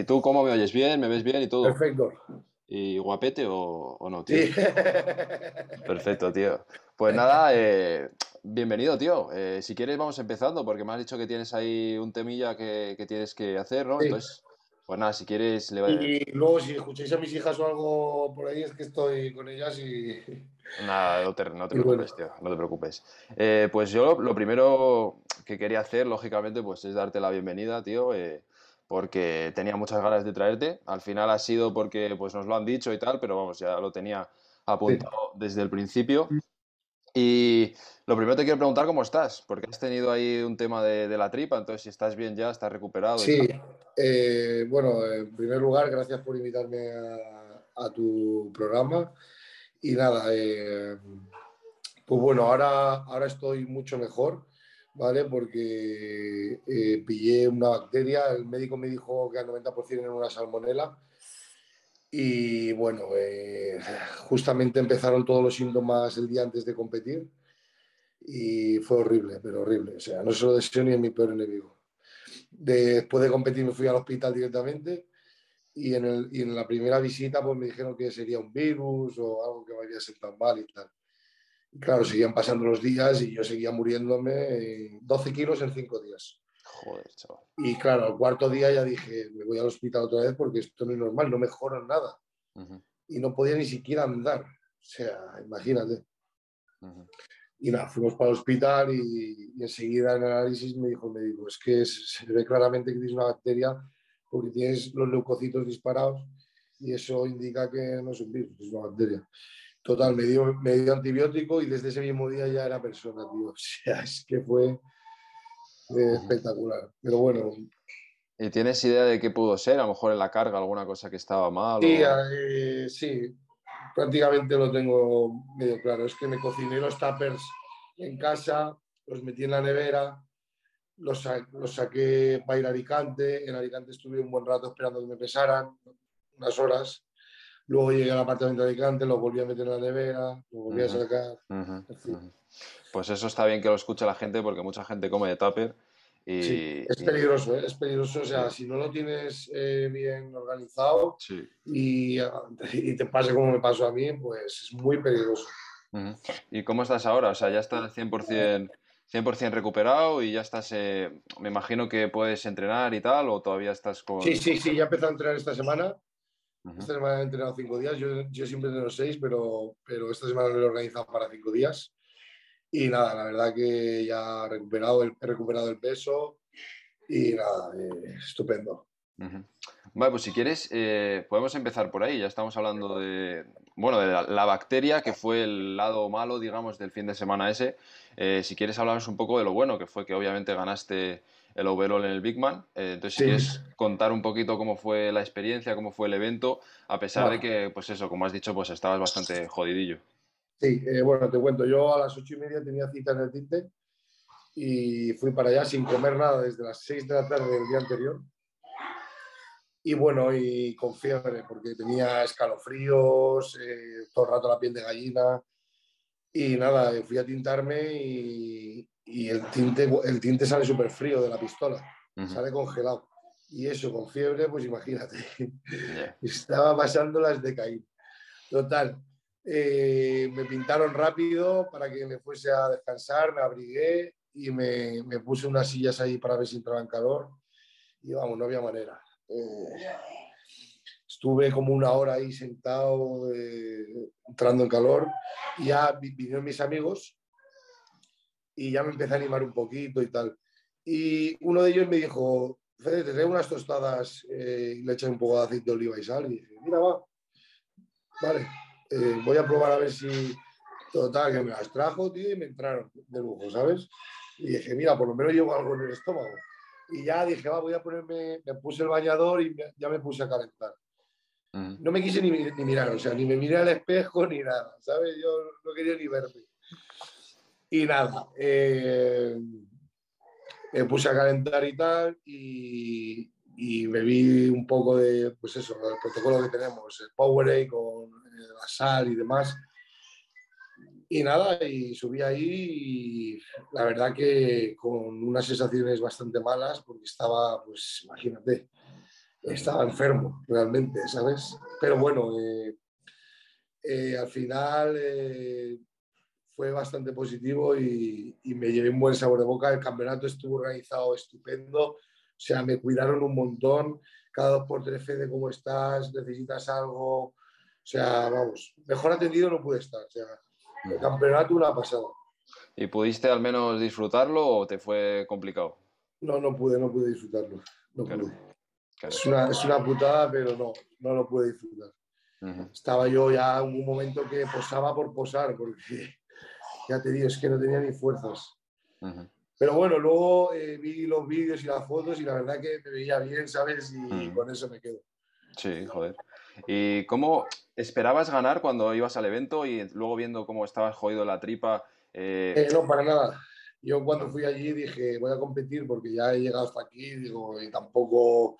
¿Y tú cómo me oyes? ¿Bien? ¿Me ves bien y todo? Perfecto. ¿Y guapete o, no, tío? Sí. Perfecto, tío. Pues nada, eh, bienvenido, tío. Eh, si quieres vamos empezando, porque me has dicho que tienes ahí un temilla que, que tienes que hacer, ¿no? Sí. Entonces, pues nada, si quieres... Le... Y luego, si escucháis a mis hijas o algo por ahí, es que estoy con ellas y. Nada, no te, no te Y bueno. preocupes, tío, no te preocupes. Eh, pues yo lo, lo primero que quería hacer, lógicamente, pues es darte la bienvenida, tío, eh, porque tenía muchas ganas de traerte. Al final ha sido porque pues nos lo han dicho y tal, pero vamos, ya lo tenía apuntado desde el principio. Y lo primero te quiero preguntar cómo estás, porque has tenido ahí un tema de, de la tripa, entonces si estás bien ya, estás recuperado. Sí, eh, bueno, en primer lugar, gracias por invitarme a, a tu programa. Y nada, eh, pues bueno, ahora, ahora estoy mucho mejor, ¿vale? Porque eh, pillé una bacteria, el médico me dijo que al 90% era una salmonela. Y bueno, eh, justamente empezaron todos los síntomas el día antes de competir y fue horrible, pero horrible. O sea, no se lo deseo ni a mi peor enemigo. Después de competir me fui al hospital directamente y en, el, y en la primera visita pues me dijeron que sería un virus o algo que me había sentado mal y tal. Y claro, seguían pasando los días y yo seguía muriéndome eh, 12 kilos en 5 días. Joder, chaval. Y claro, al cuarto día ya dije, me voy al hospital otra vez porque esto no es normal, no mejoro nada. Ujú, Y no podía ni siquiera andar. O sea, imagínate. ujú. Y nada, fuimos para el hospital y, y enseguida en el análisis me dijo el médico, es que se ve claramente que tienes una bacteria porque tienes los leucocitos disparados y eso indica que no es un virus, es una bacteria. Total, me dio, me dio antibiótico y desde ese mismo día ya era persona, tío. O sea, es que fue eh, espectacular. Pero bueno, ¿Y tienes idea de qué pudo ser? A lo mejor en la carga alguna cosa que estaba mal. sí, o- eh, sí, prácticamente lo tengo medio claro. Es que me cociné los tuppers en casa, los metí en la nevera, los, sa- los saqué para ir a Alicante. En Alicante estuve un buen rato esperando que me pesaran, unas horas. Luego llegué al apartamento de Alicante, los volví a meter en la nevera, los volví a Ujú. sacar. Ujú, En fin. ujú. Pues eso está bien que lo escuche la gente porque mucha gente come de tupper y, Sí, es y- peligroso, ¿eh? es peligroso. O sea, Sí. si no lo tienes eh, bien organizado sí. y, y te pasa como me pasó a mí, pues es muy peligroso. ¿Y cómo estás ahora? O sea, ya estás 100%, 100% recuperado y ya estás, eh, me imagino que puedes entrenar y tal, o todavía estás con... Sí, sí, sí, ya empecé a entrenar esta semana. Ujú. Esta semana he entrenado cinco días. Yo, yo siempre entreno seis, pero, pero esta semana lo he organizado para cinco días. Y nada, la verdad que ya he recuperado el, he recuperado el peso y nada, eh, estupendo. Ujú. Vale, pues si quieres, eh, podemos empezar por ahí. Ya estamos hablando de, bueno, de la, la bacteria, que fue el lado malo, digamos, del fin de semana ese. Eh, si quieres hablarnos un poco de lo bueno, que fue que obviamente ganaste el overall en el Big Man. Eh, entonces, si quieres contar un poquito cómo fue la experiencia, cómo fue el evento, a pesar de que, pues eso, como has dicho, pues estabas bastante jodidillo. Sí, eh, bueno, te cuento, yo a las ocho y media tenía cita en el tinte y fui para allá sin comer nada desde las seis de la tarde del día anterior. Y bueno, y con fiebre, porque tenía escalofríos, eh, todo el rato la piel de gallina. Y nada, fui a tintarme y, y el, tinte, el tinte sale súper frío de la pistola, sale congelado. Y eso con fiebre, pues imagínate. Estaba pasando las de caín. Total. eh, me pintaron rápido para que me fuese a descansar, me abrigué y me, me puse unas sillas ahí para ver si entraba en calor. Y vamos, no había manera. Eh, estuve como una hora ahí sentado, eh, entrando en calor. Y ya vi- vinieron mis amigos y ya me empecé a animar un poquito y tal. Y uno de ellos me dijo, Fede, te traigo unas tostadas eh, y le echan un poco de aceite de oliva y sal. Y dije, mira, va. Vale, eh, voy a probar a ver si... Total, que me las trajo, tío, y me entraron de lujo, ¿sabes? Y dije, mira, por lo menos llevo algo en el estómago. Y ya dije, va, voy a ponerme, me puse el bañador y me- ya me puse a calentar. Ujú. No me quise ni, ni mirar, o sea, ni me miré al espejo ni nada, ¿sabes? Yo no quería ni verme. Y nada, eh, me puse a calentar y tal, y, bebí un poco de, pues eso, el protocolo que tenemos, el Powerade con eh, la sal y demás. Y nada, y subí ahí y la verdad que con unas sensaciones bastante malas, porque estaba, pues imagínate, estaba enfermo realmente, ¿sabes? Pero bueno, eh, al final fue bastante positivo y, me llevé un buen sabor de boca. El campeonato estuvo organizado estupendo, o sea, me cuidaron un montón. Cada dos por tres, de cómo estás, necesitas algo. O sea, vamos, mejor atendido no pude estar. O sea, el campeonato una pasada. ¿Y pudiste al menos disfrutarlo o te fue complicado? No, no pude, no pude disfrutarlo. No pude. Es, una, es una putada, pero no, no lo pude disfrutar. Estaba yo ya en un momento que posaba por posar, porque ya te digo, es que no tenía ni fuerzas. Pero bueno, luego eh, vi los vídeos y las fotos y la verdad que me veía bien, ¿sabes? Y con eso me quedo. Sí, joder. ¿Y cómo esperabas ganar cuando ibas al evento y luego viendo cómo estabas jodido la tripa? Eh... Eh, no, para nada. Yo cuando fui allí dije, voy a competir porque ya he llegado hasta aquí, digo, y tampoco...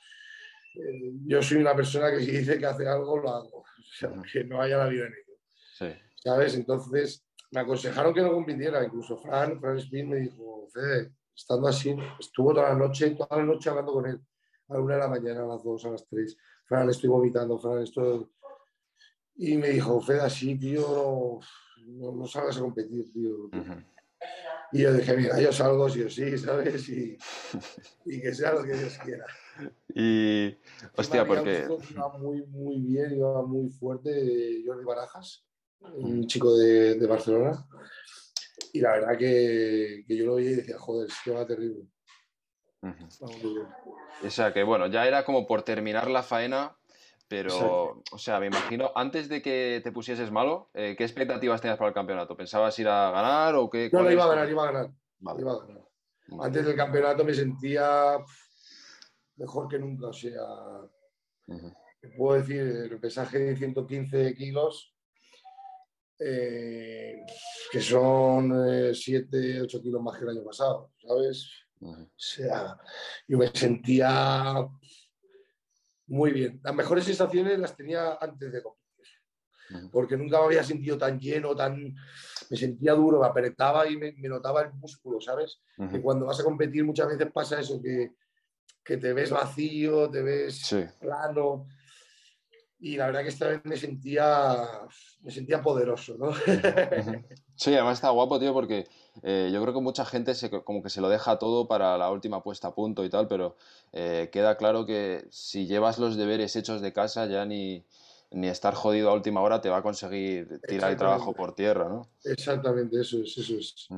yo soy una persona que si dice que hace algo, lo hago que no haya la vida en ello. ¿Sabes? Entonces me aconsejaron que no compitiera. Incluso Fran, Fran Smith me dijo, Fede, estando así, estuvo toda la noche, toda la noche hablando con él. A la una de la mañana, a las dos, a las tres. Fran, estoy vomitando, Fran, esto... Y me dijo, Fede, así, tío, no, no, salgas a competir, tío. Y yo dije, mira, yo salgo sí o sí, ¿sabes? Y, y que sea lo que Dios quiera. Y, hostia, porque... Iba muy, muy bien, iba muy fuerte Jordi Barajas, un chico de, de Barcelona. Y la verdad que, que, yo lo veía y decía, joder, es que va terrible. O sea que bueno, ya era como por terminar la faena, pero, o sea, me imagino, antes de que te pusieses malo, eh, ¿qué expectativas tenías para el campeonato? ¿Pensabas ir a ganar o qué? No, no, iba a ganar, iba a ganar. Iba a ganar. Antes del campeonato me sentía mejor que nunca. O sea, puedo decir, el pesaje de 115 kilos, eh, que son 7, eh, 8 kilos más que el año pasado, ¿sabes? O sea, yo me sentía muy bien. Las mejores sensaciones las tenía antes de competir porque nunca me había sentido tan lleno, tan... Me sentía duro, me apretaba y me, notaba el músculo, ¿sabes? Que cuando vas a competir muchas veces pasa eso, que que te ves vacío, te ves plano. Y la verdad que esta vez me sentía, me sentía poderoso, ¿no? Sí, además está guapo, tío, porque eh, yo creo que mucha gente se, como que se lo deja todo para la última puesta a punto y tal, pero eh, queda claro que si llevas los deberes hechos de casa ya ni, ni estar jodido a última hora te va a conseguir tirar el trabajo por tierra, ¿no? Exactamente, eso es, eso es.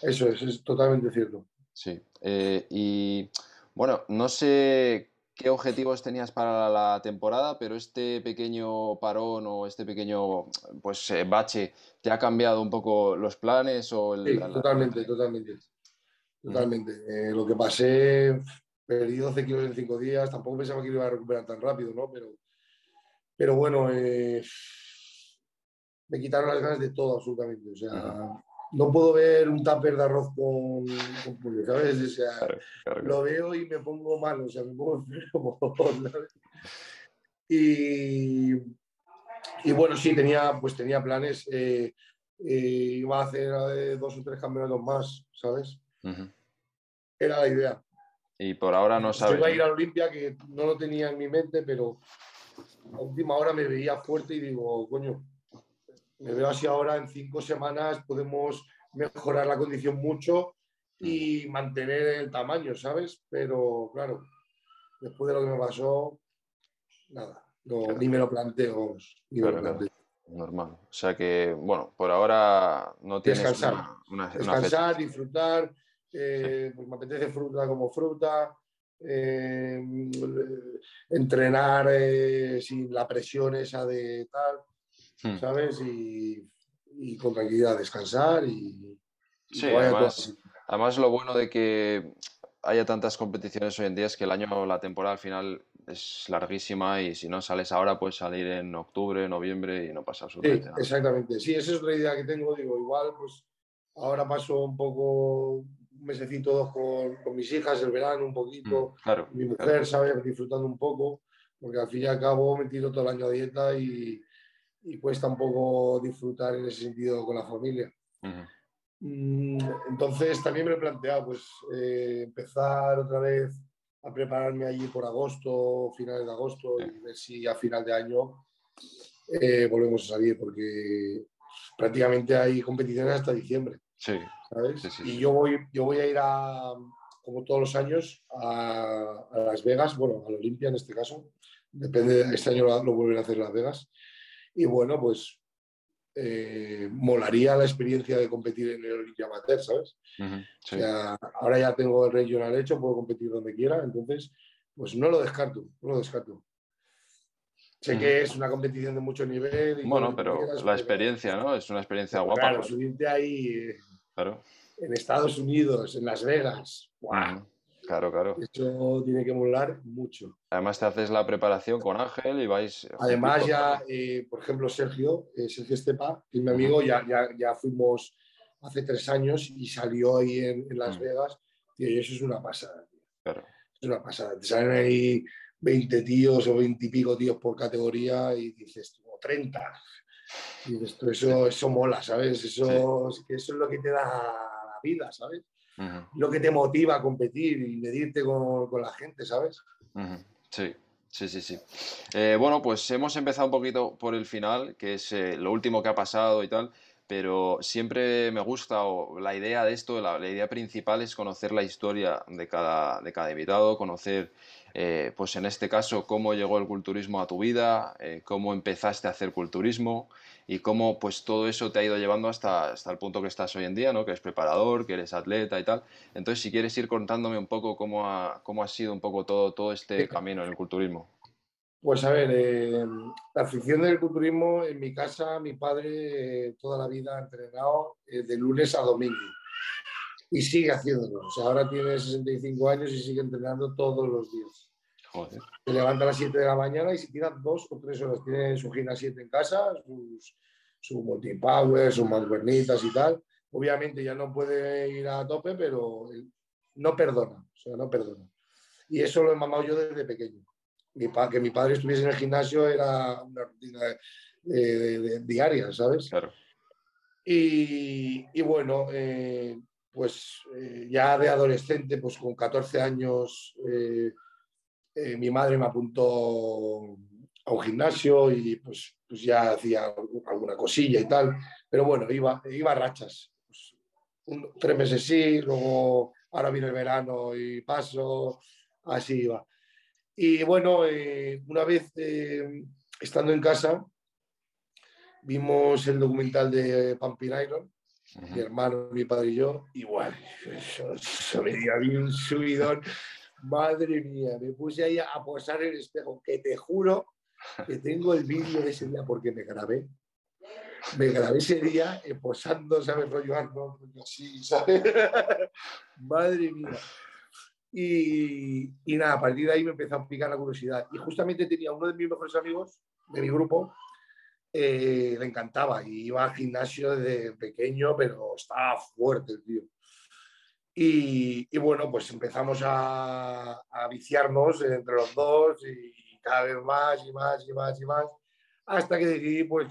Eso es, es totalmente cierto. Sí, eh, y bueno, no sé qué objetivos tenías para la temporada, pero este pequeño parón o este pequeño pues, eh, bache, ¿te ha cambiado un poco los planes? O sí, totalmente, totalmente. Totalmente. Eh, lo que pasé, perdí 12 kilos en 5 días, tampoco pensaba que iba a recuperar tan rápido, ¿no? Pero, pero bueno, eh, me quitaron las ganas de todo absolutamente. O sea, no puedo ver un tupper de arroz con, con ¿sabes? O sea, lo veo y me pongo mal, o sea, me pongo enfermo. Y, y bueno, sí, tenía, pues tenía planes. Eh, eh, iba a hacer eh, dos o tres campeonatos más, ¿sabes? Era la idea. Y por ahora no sabes. Iba a ir a Olimpia, que no lo tenía en mi mente, pero a última hora me veía fuerte y digo, coño, me veo así ahora, en cinco semanas podemos mejorar la condición mucho y mantener el tamaño, ¿sabes? Pero claro, después de lo que me pasó, nada, ni me lo planteo. Ni Normal. O sea que, bueno, por ahora no tienes Descansar, una, Descansar, disfrutar, eh, pues me apetece fruta como fruta, eh, entrenar eh, sin la presión esa de tal, Hmm. ¿sabes? Y, con tranquilidad descansar y... sí, además, lo bueno de que haya tantas competiciones hoy en día es que el año, la temporada al final es larguísima y si no sales ahora puedes salir en octubre, noviembre y no pasa absolutamente nada. Exactamente, sí, esa es otra idea que tengo, digo, igual pues ahora paso un poco un mesecito con, con mis hijas, el verano un poquito, hmm, claro, mi mujer, sabe Disfrutando un poco, porque al fin y al cabo me tiro todo el año a dieta y, y cuesta un poco disfrutar en ese sentido con la familia. Mm, entonces también me he planteado pues, eh, empezar otra vez a prepararme allí por agosto, finales de agosto, y ver si a final de año eh, volvemos a salir, porque prácticamente hay competiciones hasta diciembre. Sí. ¿sabes? y yo voy, yo voy a ir a, como todos los años, a, Las Vegas, bueno, a la Olimpia en este caso. Depende, este año lo, vuelven a hacer Las Vegas. Y bueno, pues eh, molaría la experiencia de competir en el Olimpia Amateur, ¿sabes? o sea, ahora ya tengo el regional hecho, puedo competir donde quiera, entonces, pues no lo descarto, no lo descarto. Sé que es una competición de mucho nivel. bueno, pero la experiencia, ¿no? Es una experiencia guapa. Claro, subirte ahí eh, claro. en Estados Unidos, en Las Vegas. Claro, claro. Eso tiene que molar mucho. Además te haces la preparación con Ángel y vais... Además ya, eh, por ejemplo, Sergio, eh, Sergio Estepa, que es mi amigo, ya, ya, ya, fuimos hace tres años y salió ahí en, Las Vegas. y eso es una pasada. Claro. Es una pasada. Te salen ahí 20 tíos o 20 y pico tíos por categoría y dices, o 30. Y esto, eso, eso mola, ¿sabes? Eso, eso es lo que te da la vida, ¿sabes? Lo que te motiva a competir y medirte con, con la gente, ¿sabes? Sí. Sí, sí, sí. Eh, bueno, pues hemos empezado un poquito por el final, que es eh, lo último que ha pasado y tal, pero siempre me gusta, o la idea de esto, la, la, idea principal es conocer la historia de cada, de cada invitado, conocer eh, pues en este caso, cómo llegó el culturismo a tu vida, cómo empezaste a hacer culturismo y cómo pues todo eso te ha ido llevando hasta, hasta el punto que estás hoy en día, ¿no? que eres preparador, que eres atleta y tal. Entonces, si quieres ir contándome un poco cómo ha, cómo ha sido un poco todo, todo este camino en el culturismo. Pues a ver, eh, la afición del culturismo en mi casa, mi padre toda la vida ha entrenado de lunes a domingo y sigue haciéndolo. O sea, ahora tiene 65 años y sigue entrenando todos los días. Joder. Se levanta a las 7 de la mañana y se tira dos o tres horas. Tiene su gimnasio en casa, sus, su multipower, sus mancuernitas y tal. Obviamente ya no puede ir a tope, pero no perdona. O sea, no perdona. Y eso lo he mamado yo desde pequeño. Mi que mi padre estuviese en el gimnasio era una rutina diaria, ¿sabes? Claro. Y, y bueno, eh, pues eh, ya de adolescente, pues con 14 años, eh, eh, mi madre me apuntó a un gimnasio y pues, pues, ya hacía alguna cosilla y tal, pero bueno, iba, iba a rachas. Pues, tres meses sí, luego ahora viene el verano y paso, así iba. Y bueno, una vez estando en casa, vimos el documental de Pumping Iron mi hermano, mi padre y yo, igual. Me dio un subidón. Madre mía, me puse ahí a posar el espejo, que te juro que tengo el vídeo de ese día porque me grabé. Me grabé ese día eh, posando, ¿sabes? Rollo Arnold, así, ¿sabes? Madre mía. Y, y, nada, a partir de ahí me empezó a picar la curiosidad. Y justamente tenía uno de mis mejores amigos de mi grupo, eh, le encantaba y iba al gimnasio desde pequeño, pero estaba fuerte el tío. Y, bueno, pues empezamos a, viciarnos entre los dos y cada vez más y más y más y más, hasta que decidí pues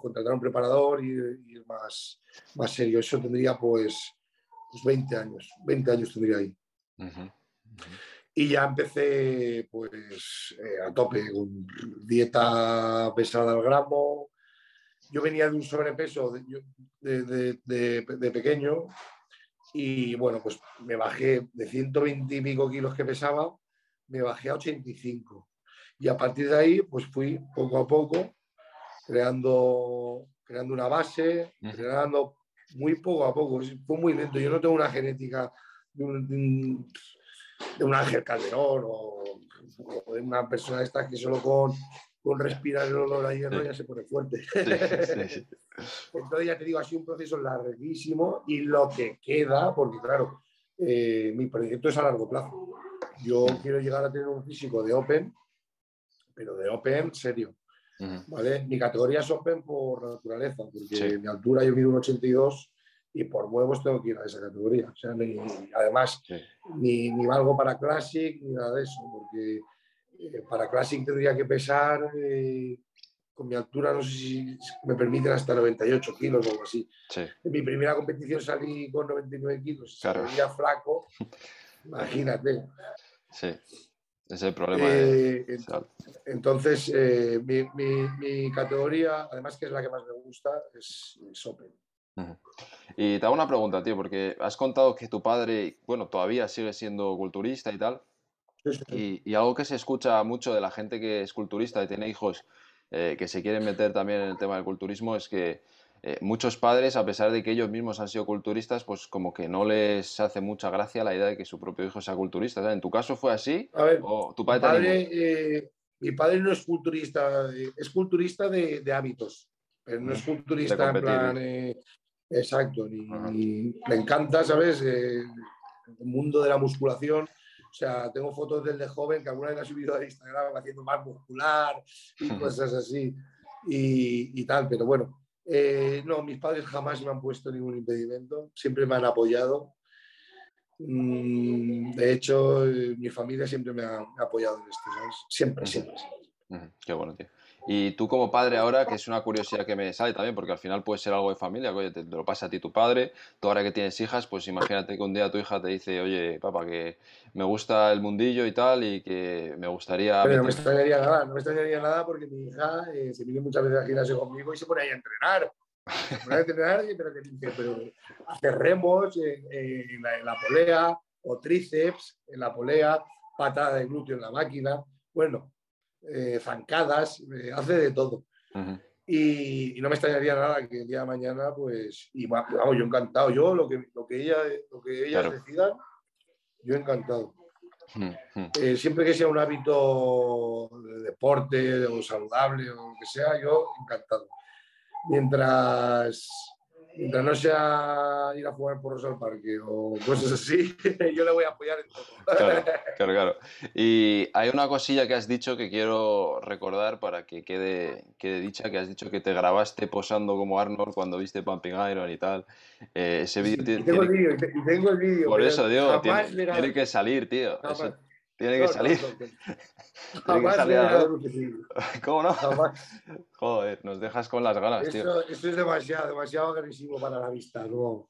contratar a un preparador y, ir más, más serio. Eso tendría pues, 20 pues, años, 20 años tendría ahí. Y ya empecé pues eh, a tope con dieta pesada al gramo. Yo venía de un sobrepeso de, de, pequeño y bueno, pues me bajé de 120 y pico kilos que pesaba, me bajé a 85. Y a partir de ahí pues fui poco a poco creando, creando una base, creando muy poco a poco. Fue muy lento. Yo no tengo una genética de un de un Ángel Calderón o, de una persona esta que solo con, con respirar el olor a hierro ya se pone fuerte. Entonces ya te digo, ha sido un proceso larguísimo y lo que queda, porque claro, eh, mi proyecto es a largo plazo. Yo quiero llegar a tener un físico de Open, pero de Open serio. ¿vale? Mi categoría es Open por naturaleza, porque mi altura yo mido un 82 y por huevos tengo que ir a esa categoría. O sea, además, ni, ni, valgo para Classic ni nada de eso, porque eh, para Classic tendría que pesar, eh, con mi altura, no sé si me permiten hasta 98 kilos o algo así. En mi primera competición salí con 99 kilos, claro. flaco, imagínate. Sí, ese es el problema. Eh, entonces, eh, mi, categoría, además que es la que más me gusta, es, Open. Y te hago una pregunta, tío, porque has contado que tu padre, bueno, todavía sigue siendo culturista y tal. Y, algo que se escucha mucho de la gente que es culturista y tiene hijos eh, que se quieren meter también en el tema del culturismo es que eh, muchos padres, a pesar de que ellos mismos han sido culturistas, pues como que no les hace mucha gracia la idea de que su propio hijo sea culturista. ¿En tu caso fue así? A ver, tu padre, eh, mi padre no es culturista, eh, es culturista de, hábitos, pero no es culturista en plan... exacto, ni, me encanta, ¿sabes? el mundo de la musculación. O sea, tengo fotos del de joven que alguna vez ha subido a Instagram haciendo más muscular y cosas así y, y tal, pero bueno, eh, no, mis padres jamás me han puesto ningún impedimento, siempre me han apoyado. Mm, de hecho, eh, mi familia siempre me ha, apoyado en esto, Siempre, siempre. Qué bueno, tío. Y tú como padre ahora, que es una curiosidad que me sale también, porque al final puede ser algo de familia, que oye, te, lo pasa a ti tu padre, tú ahora que tienes hijas, pues imagínate que un día tu hija te dice, oye, papá, que me gusta el mundillo y tal, y que me gustaría... Pero no me extrañaría nada, no me extrañaría nada porque mi hija eh, se viene muchas veces al gimnasio conmigo y se pone ahí a entrenar. Se pone a entrenar, pero que pero hacer remos en, la, en la polea, o tríceps en la polea, patada de glúteo en la máquina. Bueno, eh, zancadas, eh, hace de todo. y, no me extrañaría nada que el día de mañana, pues, y vamos, yo encantado, yo lo que, lo que, ella, lo que ellas decidan, yo encantado. Eh, siempre que sea un hábito de deporte o saludable o lo que sea, yo encantado. Mientras mientras no sea ir a jugar por al parque o cosas así, yo le voy a apoyar en todo. Claro, claro, claro. Y hay una cosilla que has dicho que quiero recordar para que quede, quede dicha, que has dicho que te grabaste posando como Arnold cuando viste Pumping Iron y tal. Eh, ese vídeo tiene, tengo, el vídeo, tengo el vídeo. Por eso, digo, tiene, que salir, tío. Tiene que salir. Tiene que salir ¿Cómo no? Joder, nos dejas con las ganas, tío. Esto es demasiado, demasiado agresivo para la vista, ¿no?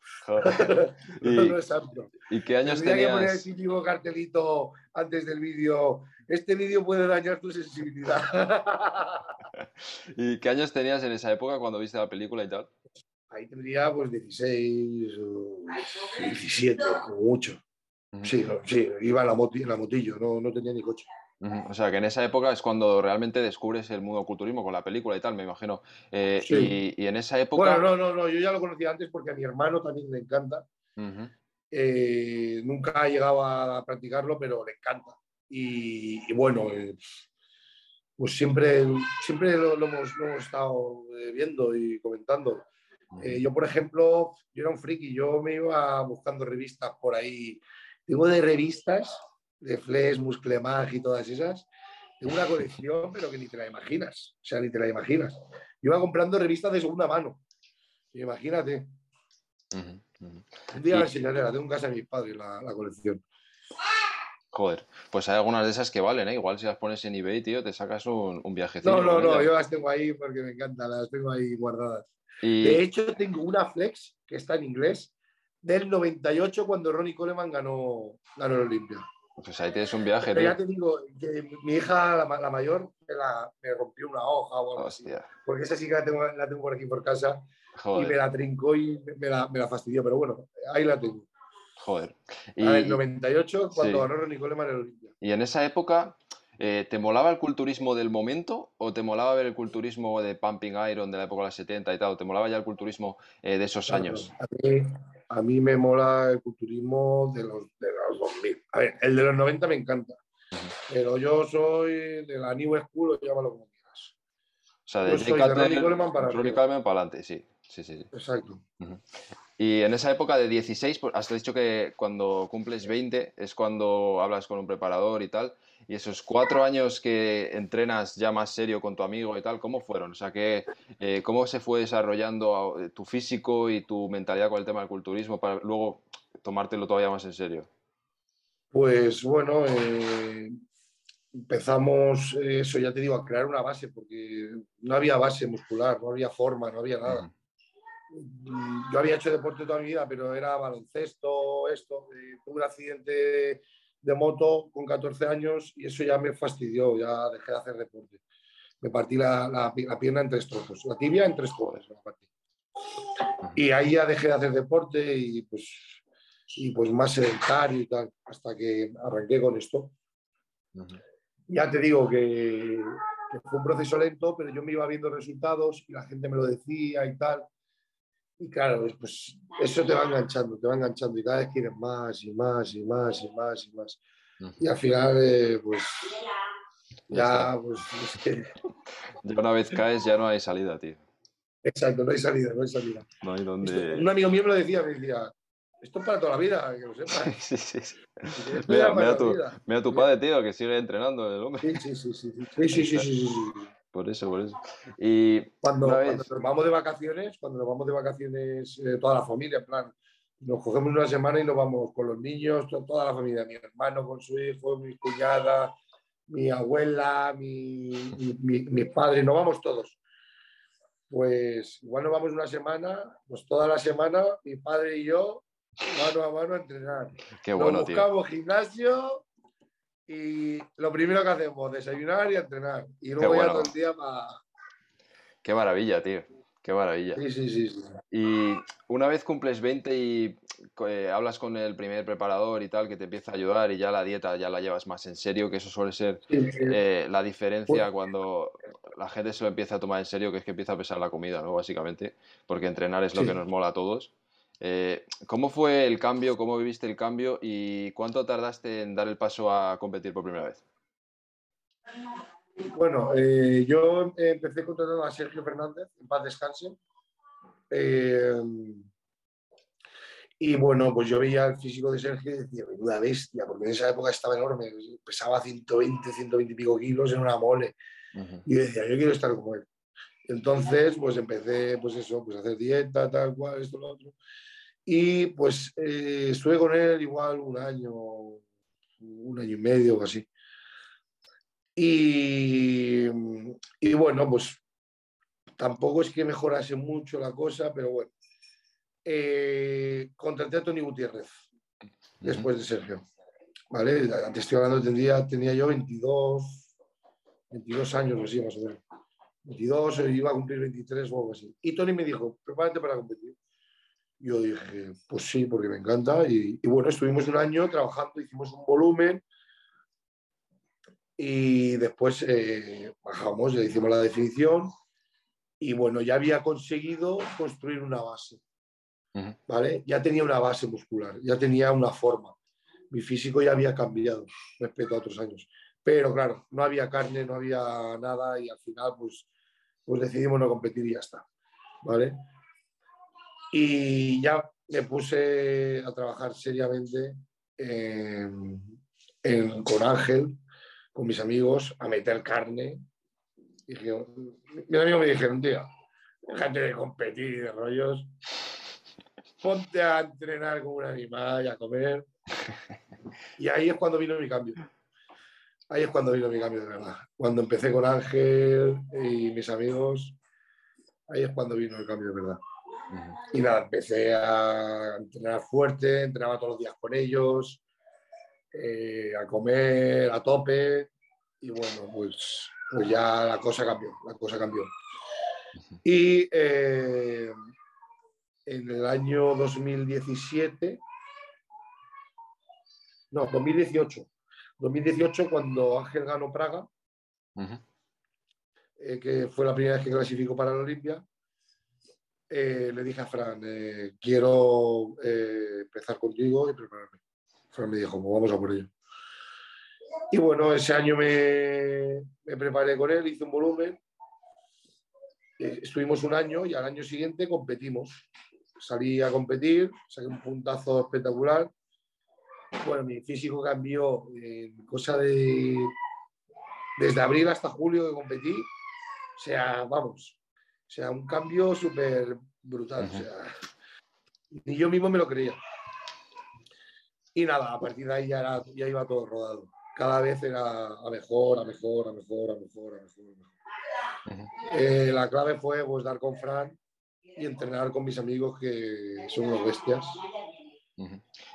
y, no, es apto. ¿Y qué años Tendría tenías? que poner el cartelito antes del vídeo. Este vídeo puede dañar tu sensibilidad. ¿Y qué años tenías en esa época cuando viste la película y tal? Ahí tendría pues 16 o 17, como mucho. Sí, sí, iba en la, motillo, no, no tenía ni coche. O sea, que en esa época es cuando realmente descubres el mundo culturismo con la película y tal, me imagino. Eh, y, en esa época... Bueno, no, no, no, yo ya lo conocía antes porque a mi hermano también le encanta. Eh, nunca llegaba a practicarlo, pero le encanta. Y, bueno, eh, pues siempre, siempre lo, hemos, estado viendo y comentando. yo, por ejemplo, yo era un friki, yo me iba buscando revistas por ahí tengo de revistas, de Flesh, Musclemag y todas esas. Tengo una colección, pero que ni te la imaginas. O sea, ni te la imaginas. Yo iba comprando revistas de segunda mano. Imagínate. Un día la enseñaré, la tengo en casa de mis padres, la, colección. Joder, pues hay algunas de esas que valen, ¿eh? Igual si las pones en eBay, tío, te sacas un, un viajecito. No, no, no, yo las tengo ahí porque me encantan, las tengo ahí guardadas. De hecho, tengo una Flex que está en inglés, del 98 cuando Ronnie Coleman ganó, ganó el Olimpia. Pues ahí tienes un viaje. Pero ya te digo, que mi hija, la, mayor, me, rompió una hoja o algo así. Porque esa sí que la tengo, la tengo por aquí por casa y me la trincó y me la, me la, fastidió. Pero bueno, ahí la tengo. Joder. Y, el 98 cuando ganó Ronnie Coleman el Olimpia. Y en esa época, eh, ¿te molaba el culturismo del momento o te molaba ver el culturismo de Pumping Iron de la época de los 70 y tal? ¿O te molaba ya el culturismo eh, de esos años? A mí, a mí me mola el culturismo de los, de los 2000. A ver, el de los 90 me encanta, pero yo soy de la New School, llámalo como quieras. O sea, de, Ronnie Coleman para, para adelante, sí. Sí, sí, sí. Exacto. Y en esa época de 16, pues, has dicho que cuando cumples 20 es cuando hablas con un preparador y tal. Y esos cuatro años que entrenas ya más serio con tu amigo y tal, ¿cómo fueron? O sea, que, eh, ¿cómo se fue desarrollando tu físico y tu mentalidad con el tema del culturismo para luego tomártelo todavía más en serio? Pues bueno, eh, empezamos, eso ya te digo, a crear una base, porque no había base muscular, no había forma, no había nada. Yo había hecho deporte toda mi vida, pero era baloncesto, esto. tuve un accidente de moto con 14 años y eso ya me fastidió, ya dejé de hacer deporte. Me partí la, la, pierna en tres trozos, la tibia en tres trozos. Y ahí ya dejé de hacer deporte y pues, y pues más sedentario y tal, hasta que arranqué con esto. Ya te digo que, que fue un proceso lento, pero yo me iba viendo resultados y la gente me lo decía y tal. Y claro, pues eso te va enganchando, te va enganchando y cada vez quieres más y más y más y más y más. Y al final, eh, pues ya, pues es que... Ya una vez caes ya no hay salida, tío. Exacto, no hay salida, no hay salida. No hay donde... un amigo mío me lo decía, me decía, esto es para toda la vida, que lo sepas. sí, sí, sí. Mira, mira, tu, mira, tu, padre, tío, que sigue entrenando el hombre. Sí, sí, sí, sí. Sí, sí, sí, sí, sí, Por eso, por eso. Y cuando, cuando nos vamos de vacaciones, cuando nos vamos de vacaciones, eh, toda la familia, en plan, nos cogemos una semana y nos vamos con los niños, toda la familia, mi hermano con su hijo, mi cuñada, mi abuela, mi, mi, mi, padre, nos vamos todos. Pues igual nos vamos una semana, pues toda la semana, mi padre y yo, mano a mano a entrenar. Qué bueno, nos buscamos gimnasio y lo primero que hacemos, desayunar y entrenar. Y luego ya todo el día para... Qué maravilla, tío. Qué maravilla. Sí, sí, sí, Y una vez cumples 20 y eh, hablas con el primer preparador y tal, que te empieza a ayudar y ya la dieta ya la llevas más en serio, que eso suele ser eh, la diferencia pues cuando la gente se lo empieza a tomar en serio, que es que empieza a pesar la comida, ¿no? Básicamente, porque entrenar es lo que nos mola a todos. Eh, ¿Cómo fue el cambio? ¿Cómo viviste el cambio? ¿Y cuánto tardaste en dar el paso a competir por primera vez? Bueno, eh, yo empecé contratando a Sergio Fernández, en paz descanse. Eh, y bueno, pues yo veía el físico de Sergio y decía, menuda bestia, porque en esa época estaba enorme, pesaba 120, 120 y pico kilos en una mole. Y decía, yo quiero estar como él. Entonces, pues empecé, pues eso, pues a hacer dieta, tal cual, esto, lo otro. Y pues eh, estuve con él igual un año, un año y medio o así. Y, y, bueno, pues tampoco es que mejorase mucho la cosa, pero bueno. Eh, contraté a Tony Gutiérrez después de Sergio. ¿Vale? Antes estoy hablando, tendría, tenía yo 22, 22 años, así más o menos. 22, iba a cumplir 23 o algo así. Y Tony me dijo, prepárate para competir. Yo dije, pues sí, porque me encanta. Y, y bueno, estuvimos un año trabajando, hicimos un volumen y después eh, bajamos, le hicimos la definición y bueno, ya había conseguido construir una base, ¿vale? Ya tenía una base muscular, ya tenía una forma. Mi físico ya había cambiado respecto a otros años. Pero claro, no había carne, no había nada y al final pues, pues decidimos no competir y ya está, ¿vale? Y ya me puse a trabajar seriamente con Ángel, con mis amigos a meter carne. Y dije, mis amigos me dijeron, tío, déjate de competir de rollos, ponte a entrenar como un animal y a comer. Y ahí es cuando vino mi cambio. Ahí es cuando vino mi cambio de verdad. Cuando empecé con Ángel y mis amigos, ahí es cuando vino el cambio de verdad. Y nada, empecé a entrenar fuerte, entrenaba todos los días con ellos, eh, a comer a tope y bueno, pues, pues ya la cosa cambió, la cosa cambió. Y eh, en el año 2017, no, 2018, 2018 cuando Ángel ganó Praga, eh, que fue la primera vez que clasificó para la Olimpia, le dije a Fran, quiero empezar contigo y prepararme. Fran me dijo, pues vamos a por ello. Y bueno, ese año me, preparé con él, hice un volumen. Eh, estuvimos un año y al año siguiente competimos. Salí a competir, saqué un puntazo espectacular. Bueno, mi físico cambió en cosa de. Desde abril hasta julio que competí. O sea, vamos. O sea, un cambio súper brutal. O sea, ni yo mismo me lo creía. Y nada, a partir de ahí ya, ya iba todo rodado. Cada vez era a mejor, a mejor, a mejor, a mejor, a mejor. Eh, la clave fue pues, dar con Fran y entrenar con mis amigos que son unos bestias.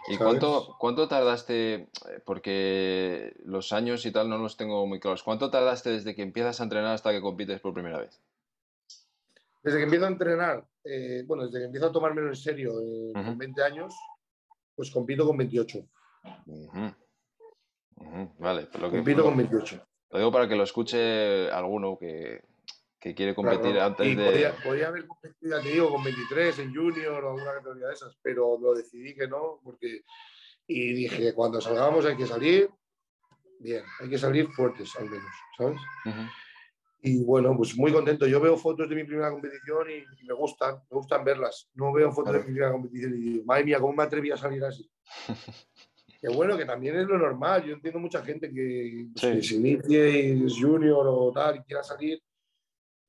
¿Y cuánto, cuánto tardaste, eh, porque los años y tal no los tengo muy claros, cuánto tardaste desde que empiezas a entrenar hasta que compites por primera vez? Desde que empiezo a entrenar, eh, bueno, desde que empiezo a tomármelo en serio eh, con 20 años, pues compito con 28. Vale, pues lo que, compito con 28. Lo digo para que lo escuche alguno que, que quiere competir antes de. Podría, podría, haber competido, te digo, con 23 en Junior o alguna categoría de esas, pero lo decidí que no, porque. Y dije, cuando salgamos hay que salir bien, hay que salir fuertes al menos, ¿sabes? Y bueno, pues muy contento. Yo veo fotos de mi primera competición y, me gustan, me gustan verlas. No veo fotos de mi primera competición y digo, madre mía, ¿cómo me atreví a salir así? que bueno, que también es lo normal. Yo entiendo mucha gente que, pues, se inicie y es junior o tal y quiera salir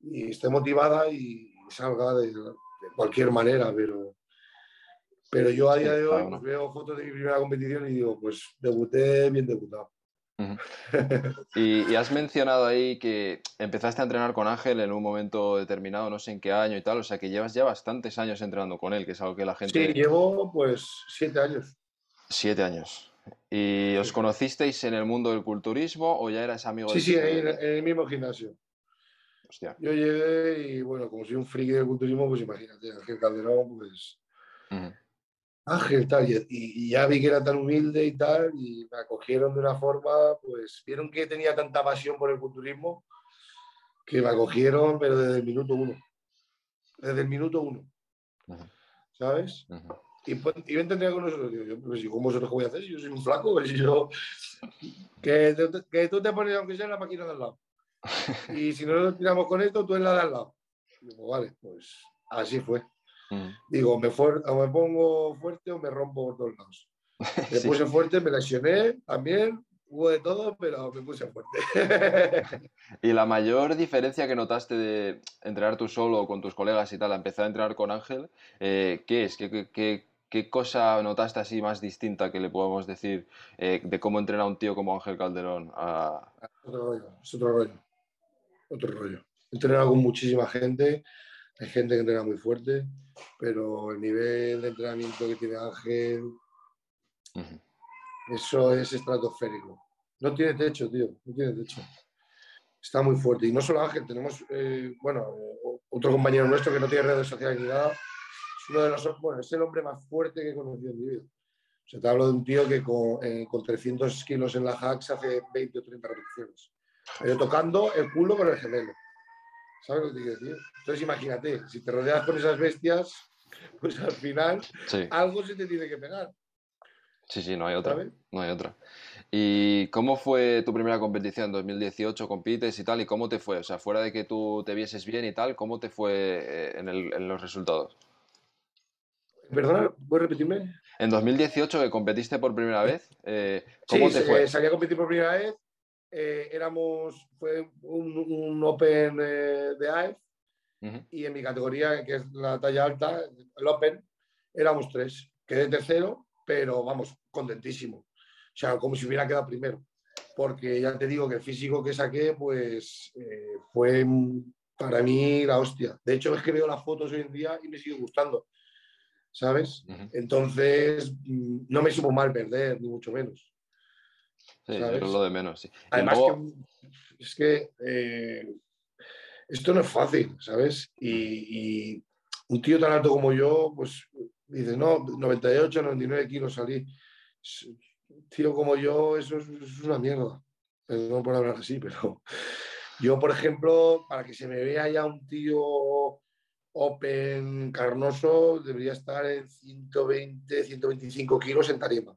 y esté motivada y salga de, cualquier manera, pero, pero yo a día de hoy pues, veo fotos de mi primera competición y digo, pues debuté bien debutado. y, has mencionado ahí que empezaste a entrenar con Ángel en un momento determinado, no sé en qué año y tal, o sea que llevas ya bastantes años entrenando con él, que es algo que la gente... Sí, llevo pues siete años. Siete años. ¿Y os conocisteis en el mundo del culturismo o ya eras amigo Sí, sí, en, el mismo gimnasio. Yo llegué y bueno, como soy un friki del culturismo, pues imagínate, Ángel Calderón, pues. Ángel, tal, y, ya vi que era tan humilde y tal, y me acogieron de una forma, pues vieron que tenía tanta pasión por el culturismo, que me acogieron, pero desde el minuto uno. Desde el minuto uno. ¿Sabes? Y, pues, y me entendía con nosotros. Digo, yo, pues, ¿y cómo vosotros qué voy a hacer? Yo soy un flaco, pues, yo... que, que tú te pones, aunque sea en la máquina de al lado. Y si no nos tiramos con esto, tú en la de al lado. Digo, vale, pues así fue. Mm. Digo, me o me pongo fuerte o me rompo por todos lados. Me puse fuerte, me lesioné también, hubo de todo, pero me puse fuerte. ¿Y la mayor diferencia que notaste de entrenar tú solo o con tus colegas y tal, a empezar a entrenar con Ángel, eh, ¿qué es? ¿Qué, qué, qué, cosa notaste así más distinta que le podemos decir eh, de cómo entrena un tío como Ángel Calderón? A... Otro rollo, es otro rollo otro rollo. He entrenado con muchísima gente, hay gente que entrena muy fuerte, pero el nivel de entrenamiento que tiene Ángel, eso es estratosférico. No tiene techo, tío, no tiene techo. Está muy fuerte. Y no solo Ángel, tenemos, eh, bueno, otro compañero nuestro que no tiene redes sociales ni nada. Es uno de los, bueno, es el hombre más fuerte que he conocido en mi vida. O sea, te hablo de un tío que con, eh, con 300 kilos en la hacks hace 20 o 30 repeticiones pero tocando el culo con el gemelo. ¿Sabes lo que te quiero decir? Entonces imagínate, si te rodeas con esas bestias, pues al final algo se te tiene que pegar. Sí, sí, no hay otra. No hay otra. ¿Y cómo fue tu primera competición? 2018 compites y tal, ¿y cómo te fue? O sea, fuera de que tú te vieses bien y tal, ¿cómo te fue eh, en, los resultados? Perdona, ¿puedes repetirme? En 2018 que competiste por primera vez, eh, ¿cómo te fue? salí a competir por primera vez eh, éramos, fue un, Open eh, de AEF y en mi categoría, que es la talla alta, el Open, éramos tres. Quedé tercero, pero vamos, contentísimo. O sea, como si hubiera quedado primero. Porque ya te digo que el físico que saqué, pues eh, fue para mí la hostia. De hecho, es que veo las fotos hoy en día y me sigue gustando. ¿Sabes? Entonces, mm, no me supo mal perder, ni mucho menos. Sí, es lo de menos, sí. Además, es que eh, esto no es fácil, ¿sabes? Y, un tío tan alto como yo, pues dice, no, 98, 99 kilos salí. Un tío como yo, eso es, una mierda. Perdón por hablar así, pero yo, por ejemplo, para que se me vea ya un tío open, carnoso, debería estar en 120, 125 kilos en tarima.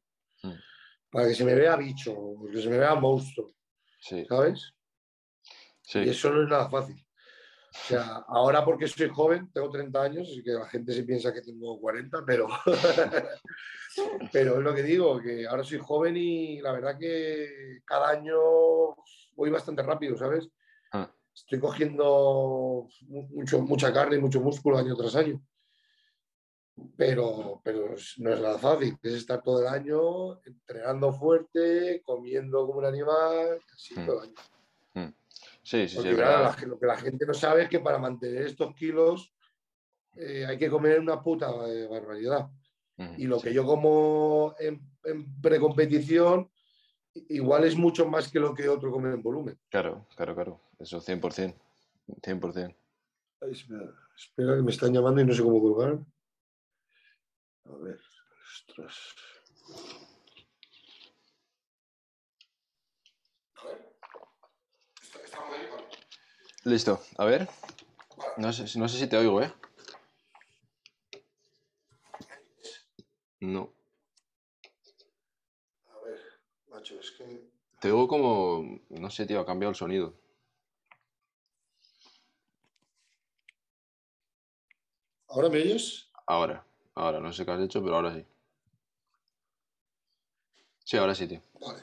Para que se me vea bicho, que se me vea monstruo. ¿Sabes? Sí. Y eso no es nada fácil. O sea, ahora porque soy joven, tengo 30 años, y que la gente se piensa que tengo 40, pero, pero es lo que digo, que ahora soy joven y la verdad que cada año voy bastante rápido, ¿sabes? Ah. Estoy cogiendo mucho, mucha carne y mucho músculo año tras año pero, pero no es nada fácil, es estar todo el año entrenando fuerte, comiendo como un animal, así hmm. todo el año. Hmm. Sí, sí, sí. lo que la gente no sabe es que para mantener estos kilos eh, hay que comer una puta barbaridad. y lo que yo como en, en precompetición igual es mucho más que lo que otro come en volumen. Claro, claro, claro. Eso 100%. 100%. espera, espera, que me están llamando y no sé cómo colgar. A ver, ostras. Listo, a ver. No sé, no sé si te oigo, ¿eh? No. A ver, macho, es que. Te oigo como. No sé, tío, ha cambiado el sonido. ¿Ahora me oyes? Ahora, ahora, no sé qué has hecho, pero ahora sí. Sí, ahora sí, tío. Vale.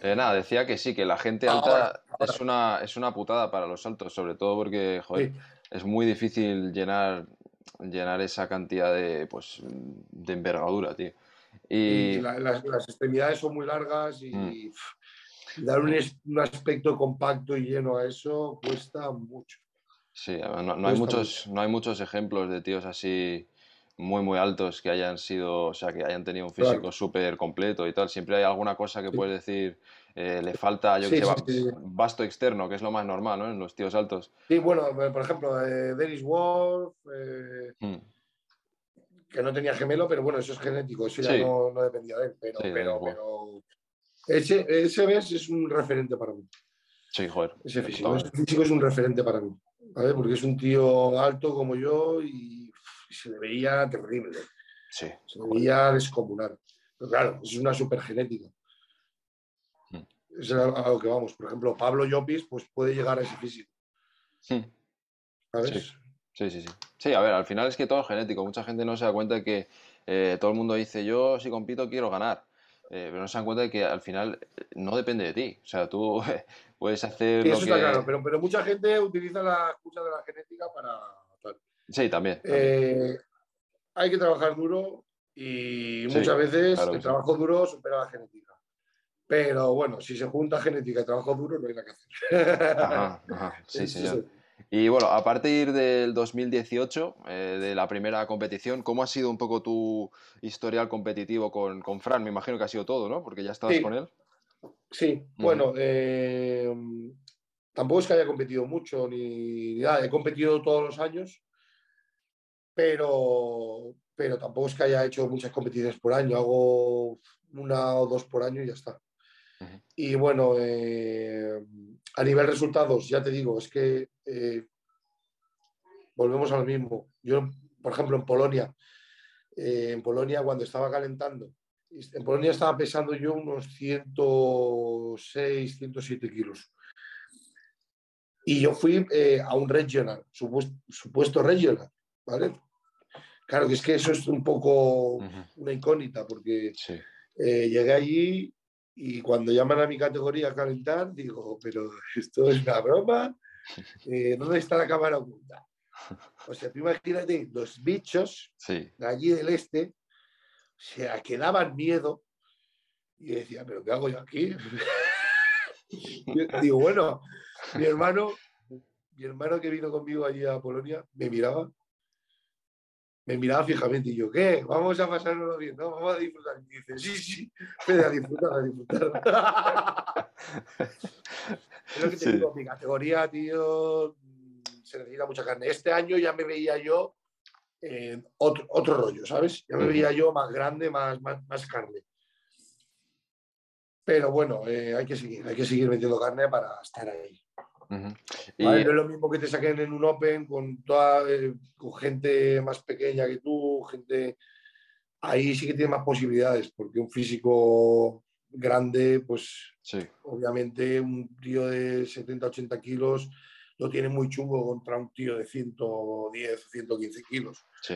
Eh, nada, decía que sí, que la gente Ahora, alta es una, es una putada para los saltos, sobre todo porque, joder, Sí. es muy difícil llenar, llenar esa cantidad de, pues, de envergadura, tío. Y Y la- las, las extremidades son muy largas y Mm. dar un, un aspecto compacto y lleno a eso cuesta mucho. sí, no, no hay muchos, no hay muchos ejemplos de tíos así muy, muy altos que hayan sido, o sea, que hayan tenido un Claro. físico súper completo y tal. Siempre hay alguna cosa que Sí. puedes decir, eh, le falta, yo que Sí, sé, sí, sí. vasto externo, que es lo más normal, ¿no? En los tíos altos. Sí, bueno, eh, por ejemplo, eh, Dennis Wolf, eh, Mm, que no tenía gemelo, pero bueno, eso es genético, eso ya Sí. no, no dependía de él. Pero, pero, pero ese, ese ves es un referente para mí. Sí, joder. Ese físico, ese físico es un referente para mí. ¿vale? Porque es un tío alto como yo y, se le veía terrible. Sí, Se joder. veía descomunal. Pero claro, es una supergenética. Mm. Es a lo que vamos. Por ejemplo, Pablo Llopis pues, puede llegar a ese físico. Mm. ¿Sabes? Sí. Sí, sí, sí. Sí, a ver, al final es que todo es genético. Mucha gente no se da cuenta de que eh, todo el mundo dice, yo si compito quiero ganar. Eh, pero no se dan cuenta de que al final eh, no depende de ti. O sea, tú puedes hacer Sí, lo eso que... está claro, pero, pero mucha gente utiliza la excusa de la genética para. Sí, también. también. Eh, hay que trabajar duro y Sí, muchas veces claro el sí. trabajo duro supera la genética. Pero bueno, si se junta genética y trabajo duro, no hay nada que hacer. Ajá, ajá. Sí, señor. Y bueno, a partir del 2018, eh, de la primera competición, ¿cómo ha sido un poco tu historial competitivo con, con Fran? Me imagino que ha sido todo, ¿no? Porque ya estabas Sí. con él. Sí, bueno, eh, tampoco es que haya competido mucho ni, ni nada, he competido todos los años, pero, pero tampoco es que haya hecho muchas competiciones por año, hago una o dos por año y ya está. Y bueno, eh, a nivel resultados, ya te digo, es que eh, volvemos a lo mismo. Yo, por ejemplo, en Polonia, eh, en Polonia cuando estaba calentando, en Polonia estaba pesando yo unos 106, 107 kilos. Y yo fui a un regional, supuesto, supuesto regional, ¿vale? Claro que es que eso es un poco una incógnita, porque Sí. eh, llegué allí y cuando llaman a mi categoría a calentar, digo, pero esto es una broma, Eh, ¿dónde está la cámara oculta? O sea, tú imagínate, los bichos Sí. de allí del este, o sea, que daban miedo. Y decía, ¿pero qué hago yo aquí? Yo digo, bueno, mi hermano, mi hermano que vino conmigo allí a Polonia, me miraba, me miraba fijamente y yo, ¿qué? Vamos a pasárnoslo bien, ¿no? Vamos a disfrutar. Y dice, sí, sí, Fede, a disfrutar, a disfrutar. es lo que te Sí. digo, mi categoría, tío, mm, se necesita mucha carne. Este año ya me veía yo en otro, otro rollo, ¿sabes? Ya me veía yo más grande, más, más, más carne. Pero bueno, eh, hay que seguir, hay que seguir metiendo carne para estar ahí. Y, ¿vale? No es lo mismo que te saquen en un Open con, toda, eh, con gente más pequeña que tú, gente... Ahí sí que tiene más posibilidades, porque un físico grande, pues sí, obviamente un tío de 70, 80 kilos lo tiene muy chungo contra un tío de 110, 115 kilos. sí,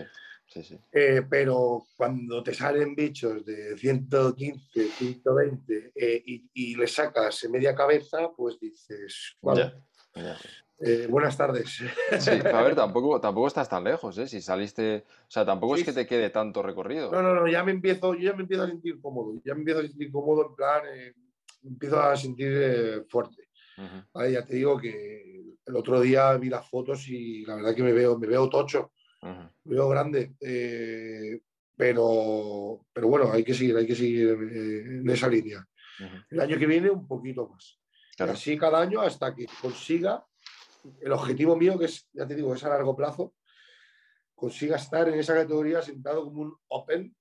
sí, sí. Eh, pero cuando te salen bichos de 115, 120 eh, y, y le sacas media cabeza, pues dices, "Vale, Ya, ya. eh, buenas tardes. Sí, a ver, tampoco, tampoco estás tan lejos, ¿eh? Si saliste, o sea, tampoco Sí, es que te quede tanto recorrido. No, no, no, ya me empiezo, yo ya me empiezo a sentir cómodo, ya me empiezo a sentir cómodo en plan, eh, me empiezo a sentir eh, fuerte. Vale, ya te digo que el otro día vi las fotos y la verdad que me veo, me veo tocho, Veo grande. Eh, pero, pero bueno, hay que seguir, hay que seguir en esa línea. El año que viene un poquito más. así cada año hasta que consiga el objetivo mío, que es, ya te digo, es a largo plazo, consiga estar en esa categoría sentado como un open,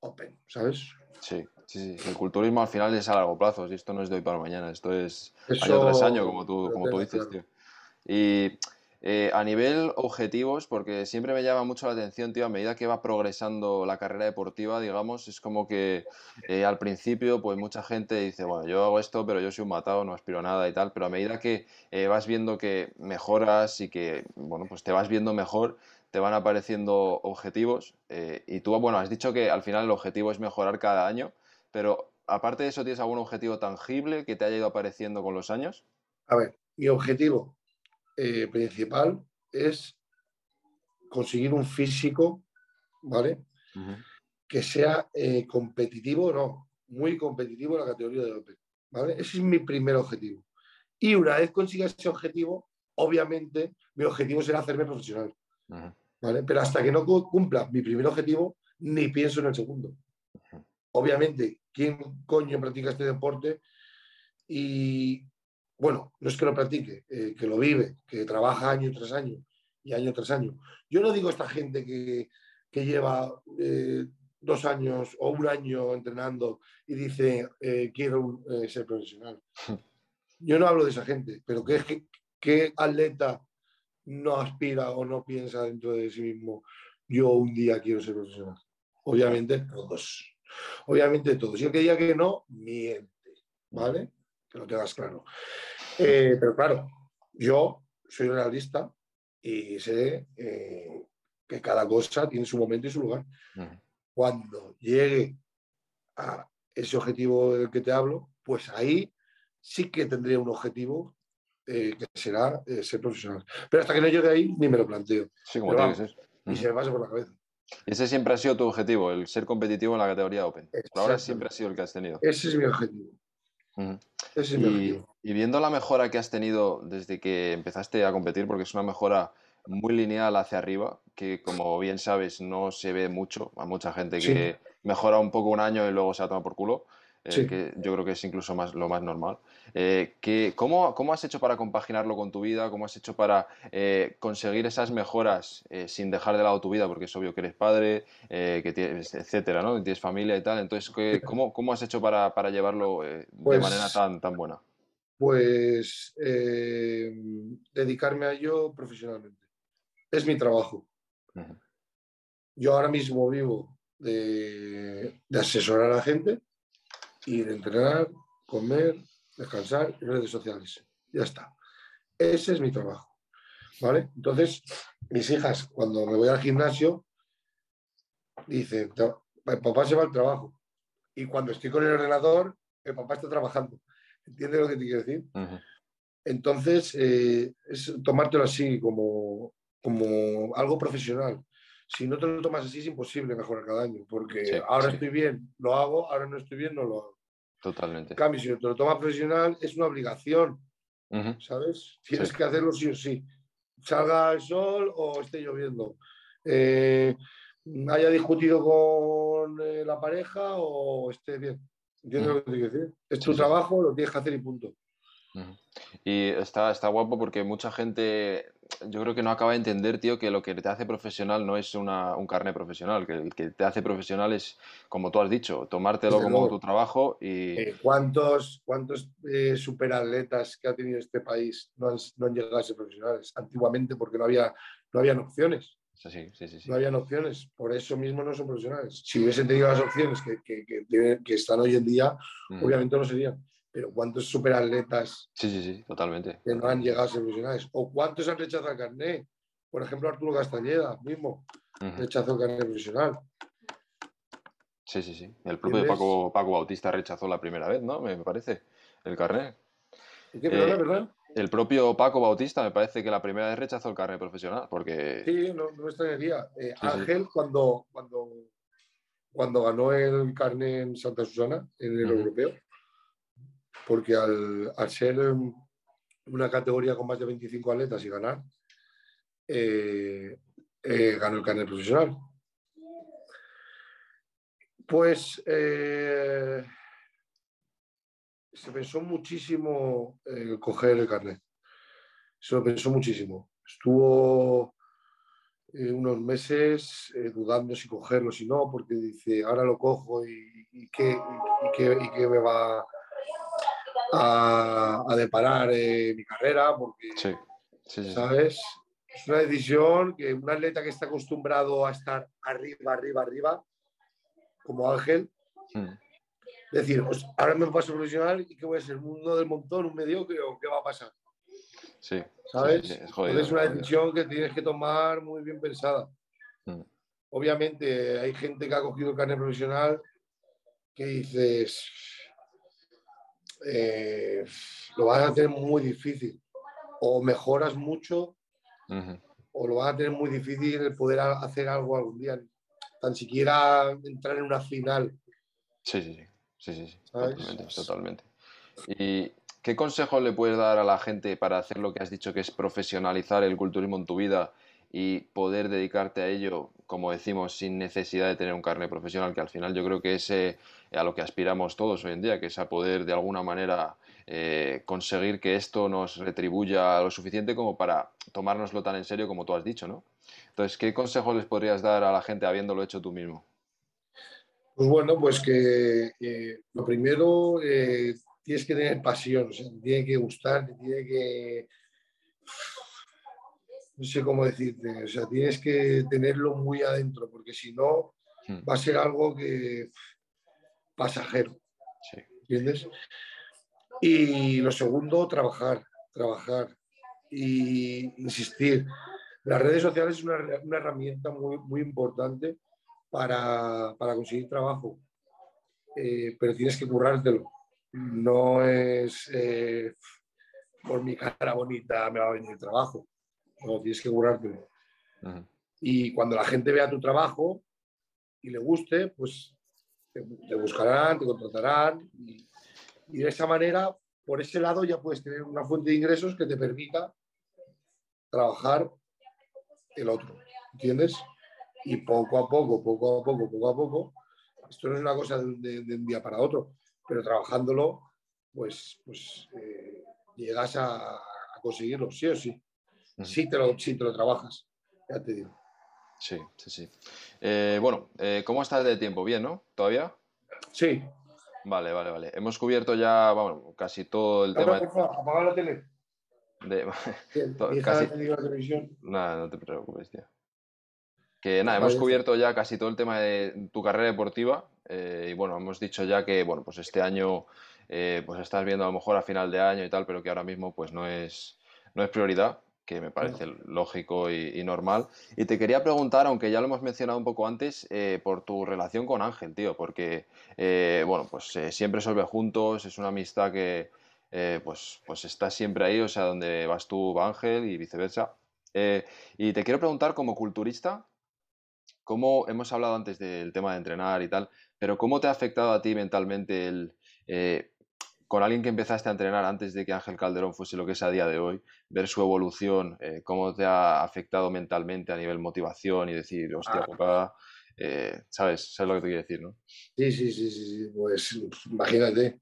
open, ¿sabes? Sí, sí, sí. El culturismo al final es a largo plazo, esto no es de hoy para mañana, esto es año tras año, como tú, como tú dices, tío. Y eh, a nivel objetivos, porque siempre me llama mucho la atención, tío, a medida que va progresando la carrera deportiva, digamos, es como que eh, al principio, pues mucha gente dice, bueno, yo hago esto, pero yo soy un matado, no aspiro a nada y tal, pero a medida que eh, vas viendo que mejoras y que, bueno, pues te vas viendo mejor, te van apareciendo objetivos y tú, bueno, has dicho que al final el objetivo es mejorar cada año, pero aparte de eso, ¿tienes algún objetivo tangible que te haya ido apareciendo con los años? A ver, mi objetivo eh, principal es conseguir un físico, ¿vale? Que sea eh, competitivo, no, muy competitivo en la categoría de Open, ¿vale? Ese es mi primer objetivo. Y una vez consiga ese objetivo, obviamente mi objetivo será hacerme profesional, ¿vale? Pero hasta que no cumpla mi primer objetivo, ni pienso en el segundo. Obviamente, ¿quién coño practica este deporte? Y bueno, no es que lo practique, eh, que lo vive, que trabaja año tras año y año tras año. Yo no digo esta gente que, lleva eh, dos años o un año entrenando y dice eh, quiero ser profesional. Yo no hablo de esa gente, pero ¿qué, qué atleta no aspira o no piensa dentro de sí mismo yo un día quiero ser profesional? Obviamente todos. Obviamente todos. Y el que diga que no, miente. ¿Vale? Que lo tengas claro. Eh, pero claro, yo soy realista y sé eh, que cada cosa tiene su momento y su lugar. Cuando llegue a ese objetivo del que te hablo, pues ahí sí que tendría un objetivo eh, que será ser profesional. Pero hasta que no llegue ahí, ni me lo planteo. Sí, como tiene que ser. Y se me pasa por la cabeza. Ese siempre ha sido tu objetivo, el ser competitivo en la categoría Open. ahora siempre ha sido el que has tenido. Ese es mi objetivo y, viendo la mejora que has tenido desde que empezaste a competir, porque es una mejora muy lineal hacia arriba, que como bien sabes no se ve mucho, a mucha gente que mejora un poco un año y luego se ha tomado por culo. Eh, que yo creo que es incluso más, lo más normal. Eh, que, ¿cómo, ¿cómo, has hecho para compaginarlo con tu vida? ¿Cómo has hecho para eh, conseguir esas mejoras sin dejar de lado tu vida? Porque es obvio que eres padre, que tienes, etcétera, ¿no? Tienes familia y tal. Entonces, ¿cómo, ¿cómo, has hecho para, para llevarlo de pues manera tan, tan buena? Pues dedicarme a ello profesionalmente. Es mi trabajo. Yo ahora mismo vivo de, de asesorar a la gente ir a entrenar, comer, descansar y redes sociales. Ya está. Ese es mi trabajo. ¿Vale? Entonces, mis hijas, cuando me voy al gimnasio, dicen, papá se va al trabajo. Y cuando estoy con el ordenador, el papá está trabajando. ¿Entiendes lo que te quiero decir? Entonces, eh, es tomártelo así como, como algo profesional. Si no te lo tomas así, es imposible mejorar cada año, porque ahora estoy bien, lo hago, ahora no estoy bien, no lo hago. Totalmente. En cambio, si te lo tomas profesional, es una obligación, ¿sabes? Tienes que hacerlo sí o sí. Salga el sol o esté lloviendo. Eh, haya discutido con eh, la pareja o esté bien. ¿Entiendes lo que te quiero decir? Es tu trabajo, lo tienes que hacer y punto. Y está, está guapo porque mucha gente, yo creo que no acaba de entender, tío, que lo que te hace profesional no es una, un carnet profesional, que el que te hace profesional es, como tú has dicho, tomártelo como tu trabajo y... Eh, ¿Cuántos, cuántos eh, superatletas que ha tenido este país no han, llegado a ser profesionales? Antiguamente porque no, había, no habían opciones. Sí, sí, sí, no habían opciones, por eso mismo no son profesionales. Si hubiesen tenido las opciones que, que, que, están hoy en día, obviamente no serían pero ¿cuántos superatletas sí, sí, sí, totalmente. que no han llegado a ser profesionales? ¿O cuántos han rechazado el carnet? Por ejemplo, Arturo Castañeda mismo rechazó el carnet profesional. Sí, sí, sí. El propio Paco, Paco Bautista rechazó la primera vez, ¿no? Me parece, el carnet. ¿Qué, perdona, verdad? Eh, el propio Paco Bautista me parece que la primera vez rechazó el carnet profesional, porque... Sí, no, no me extrañaría. Eh, Ángel, Cuando, cuando, cuando ganó el carnet en Santa Susana, en el europeo, porque al, ser una categoría con más de 25 atletas y ganar, eh, eh, ganó el carnet profesional. Pues eh, se pensó muchísimo eh, coger el carnet. Se lo pensó muchísimo. Estuvo unos meses dudando si cogerlo, si no, porque dice, ahora lo cojo y, qué, y, qué, me va a, a deparar eh, mi carrera, porque, Sí, sí. ¿sabes? Es una decisión que un atleta que está acostumbrado a estar arriba, arriba, arriba, como Ángel, Mm, decir, "Pues, ahora me paso profesional y qué voy a ser, uno del montón, un mediocre o qué va a pasar, Sí, ¿sabes? sí, sí, es jodido, es una decisión que tienes que tomar muy bien pensada. Mm. Obviamente hay gente que ha cogido el carnet profesional que dices, eh, lo vas a tener muy difícil, o mejoras mucho o lo vas a tener muy difícil el poder hacer algo algún día, tan siquiera entrar en una final. Sí, sí, sí. Sí, sí, sí. Totalmente, totalmente. ¿Y qué consejo le puedes dar a la gente para hacer lo que has dicho que es profesionalizar el culturismo en tu vida y poder dedicarte a ello, como decimos, sin necesidad de tener un carnet profesional, que al final yo creo que es eh, a lo que aspiramos todos hoy en día, que es a poder de alguna manera eh, conseguir que esto nos retribuya lo suficiente como para tomárnoslo tan en serio como tú has dicho, ¿no? Entonces, ¿qué consejo les podrías dar a la gente habiéndolo hecho tú mismo? Pues bueno, pues que lo primero eh, tienes que tener pasión, o sea, tiene que gustar, tiene que... No sé cómo decirte, o sea, tienes que tenerlo muy adentro, porque si no, Hmm, va a ser algo que pasajero, Sí. ¿entiendes? Y lo segundo, trabajar, trabajar y insistir. Las redes sociales es una, una herramienta muy, muy importante para, para conseguir trabajo, Eh, pero tienes que currártelo. No es eh, por mi cara bonita me va a venir trabajo, no, tienes que currártelo. Ujú. Y cuando la gente vea tu trabajo y le guste, pues te, te buscarán, te contratarán. Y, y de esa manera, por ese lado, ya puedes tener una fuente de ingresos que te permita trabajar el otro. ¿Entiendes? Y poco a poco, poco a poco, poco a poco, esto no es una cosa de, de- de un día para otro, pero trabajándolo, pues, pues eh, llegas a, a conseguirlo, sí o sí. Sí te, lo, sí te lo trabajas, ya te digo. Sí, sí, sí. Eh, bueno, eh, ¿cómo estás de tiempo? ¿Bien, no? ¿Todavía? Sí. Vale, vale, vale. Hemos cubierto ya, bueno, casi todo el tema por favor, apaga la tele. de... Casi- la televisión. Nada, no te preocupes, tío. Que nada, hemos cubierto ya casi todo el tema de tu carrera deportiva eh, y bueno, hemos dicho ya que, bueno, pues este año eh, pues estás viendo a lo mejor a final de año y tal, pero que ahora mismo pues no es, no es prioridad, que me parece lógico y, y normal. Y te quería preguntar, aunque ya lo hemos mencionado un poco antes, eh, por tu relación con Ángel, tío, porque, eh, bueno, pues eh, siempre juntos, es una amistad que, eh, pues, pues está siempre ahí, o sea, donde vas tú va Ángel y viceversa. Eh, y te quiero preguntar, como culturista, ¿cómo hemos hablado antes del tema de entrenar y tal, pero cómo te ha afectado a ti mentalmente el, con alguien que empezaste a entrenar antes de que Ángel Calderón fuese lo que es a día de hoy, ver su evolución, eh, cómo te ha afectado mentalmente a nivel motivación y decir, hostia, Ah. papá, eh, ¿sabes? ¿Sabes lo que te quiero decir, no? Sí, sí, sí, sí, sí, pues imagínate.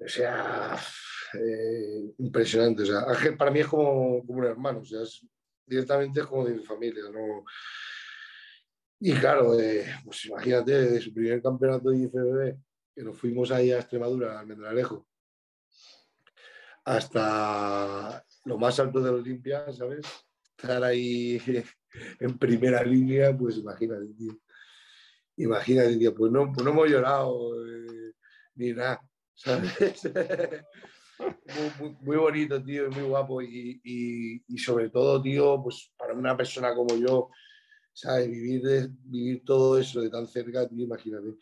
O sea, eh, impresionante. O sea, Ángel para mí es como, como un hermano, o sea, es, directamente es como de mi familia, ¿no? Y claro, pues imagínate, de su primer campeonato de IFBB, que nos fuimos ahí a Extremadura, al Almendralejo, hasta lo más alto de Olimpia, ¿sabes? Estar ahí en primera línea, pues imagínate, tío. Imagínate, tío, pues no, pues no hemos llorado eh, ni nada, ¿sabes? muy, bonito, tío, muy guapo. Y, y- y sobre todo, tío, pues para una persona como yo, ¿sabes? Vivir, de- vivir todo eso de tan cerca, tío, imagínate.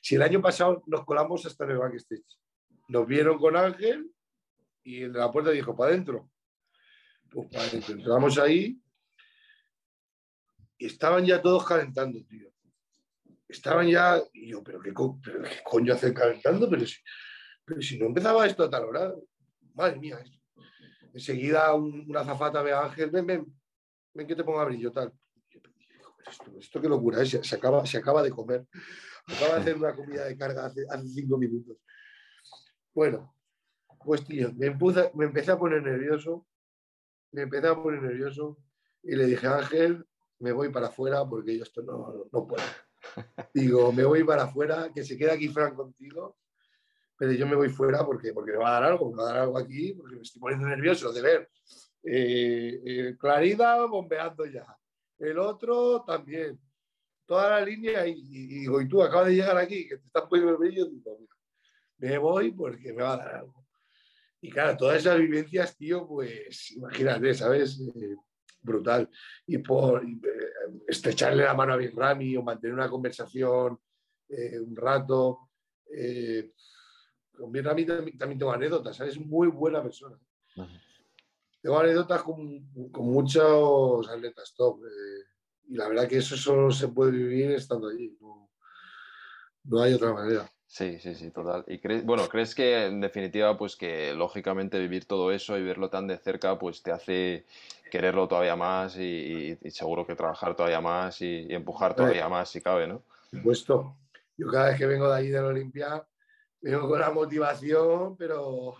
Si el año pasado nos colamos hasta en el backstage, nos vieron con Ángel y de la puerta dijo, para adentro. Pues para adentro. Entramos ahí y estaban ya todos calentando, tío. Estaban ya, y yo, pero qué, pero coño hacen calentando, pero si, pero si no empezaba esto a tal hora, madre mía. esto. Enseguida un- una zafata ve a Ángel, ven, ven, ven que te ponga brillo, tal. Pero, esto, qué locura se acaba, se acaba de comer. Acaba de hacer una comida de carga hace, cinco minutos. Bueno, pues tío, me, me empecé a poner nervioso, me empecé a poner nervioso y le dije, Ángel, me voy para afuera porque yo esto no, no puedo. Digo, me voy para afuera, que se quede aquí Fran contigo, pero yo me voy fuera porque, porque me va a dar algo, me va a dar algo aquí, porque me estoy poniendo nervioso de ver. Eh, eh, Clarida bombeando ya, el otro también, toda la línea y, digo, y tú acabas de llegar aquí, que te estás poniendo nervioso, digo, me voy porque me va a dar algo. Y claro, todas esas vivencias, tío, pues imagínate, ¿sabes? Eh, brutal. Y por eh, estrecharle la mano a Rami o mantener una conversación eh, un rato. Con Rami también, tengo anécdotas, es muy buena persona. Tengo anécdotas con, con, muchos atletas top. Y la verdad que eso solo se puede vivir estando allí. No, no hay otra manera. Sí, sí, sí, total. Y crees, bueno, ¿crees que en definitiva, pues que lógicamente vivir todo eso y verlo tan de cerca, pues te hace quererlo todavía más y, seguro que trabajar todavía más y, empujar todavía más si cabe, ¿no? Por supuesto. Yo cada vez que vengo de ahí de la Olimpia, vengo con la motivación, pero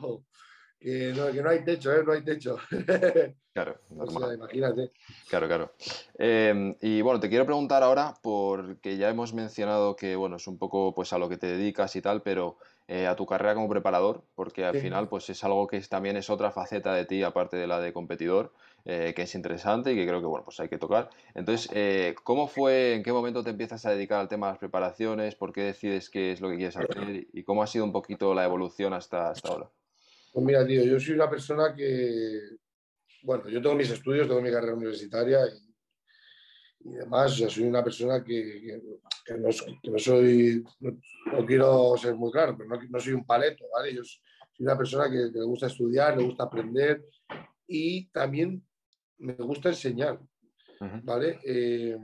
que no, que no hay techo, ¿eh? No hay techo. Claro, normal. imagínate. Claro, claro. Em, y bueno, te quiero preguntar ahora, porque ya hemos mencionado que, bueno, es un poco pues a lo que te dedicas y tal, pero eh, a tu carrera como preparador, porque al final pues es algo que también es otra faceta de ti, aparte de la de competidor, eh, que es interesante y que creo que, bueno, pues hay que tocar. Entonces, eh, ¿cómo fue, en qué momento te empiezas a dedicar al tema de las preparaciones? ¿Por qué decides qué es lo que quieres hacer? ¿Y cómo ha sido un poquito la evolución hasta, hasta ahora? Pues mira, tío, yo soy una persona que, bueno, yo tengo mis estudios, tengo mi carrera universitaria y, demás, o soy una persona que, no, soy, no, quiero ser muy claro, pero no, soy un paleto, ¿vale? Yo soy una persona que, le gusta estudiar, le gusta aprender y también me gusta enseñar, ¿vale? Eh,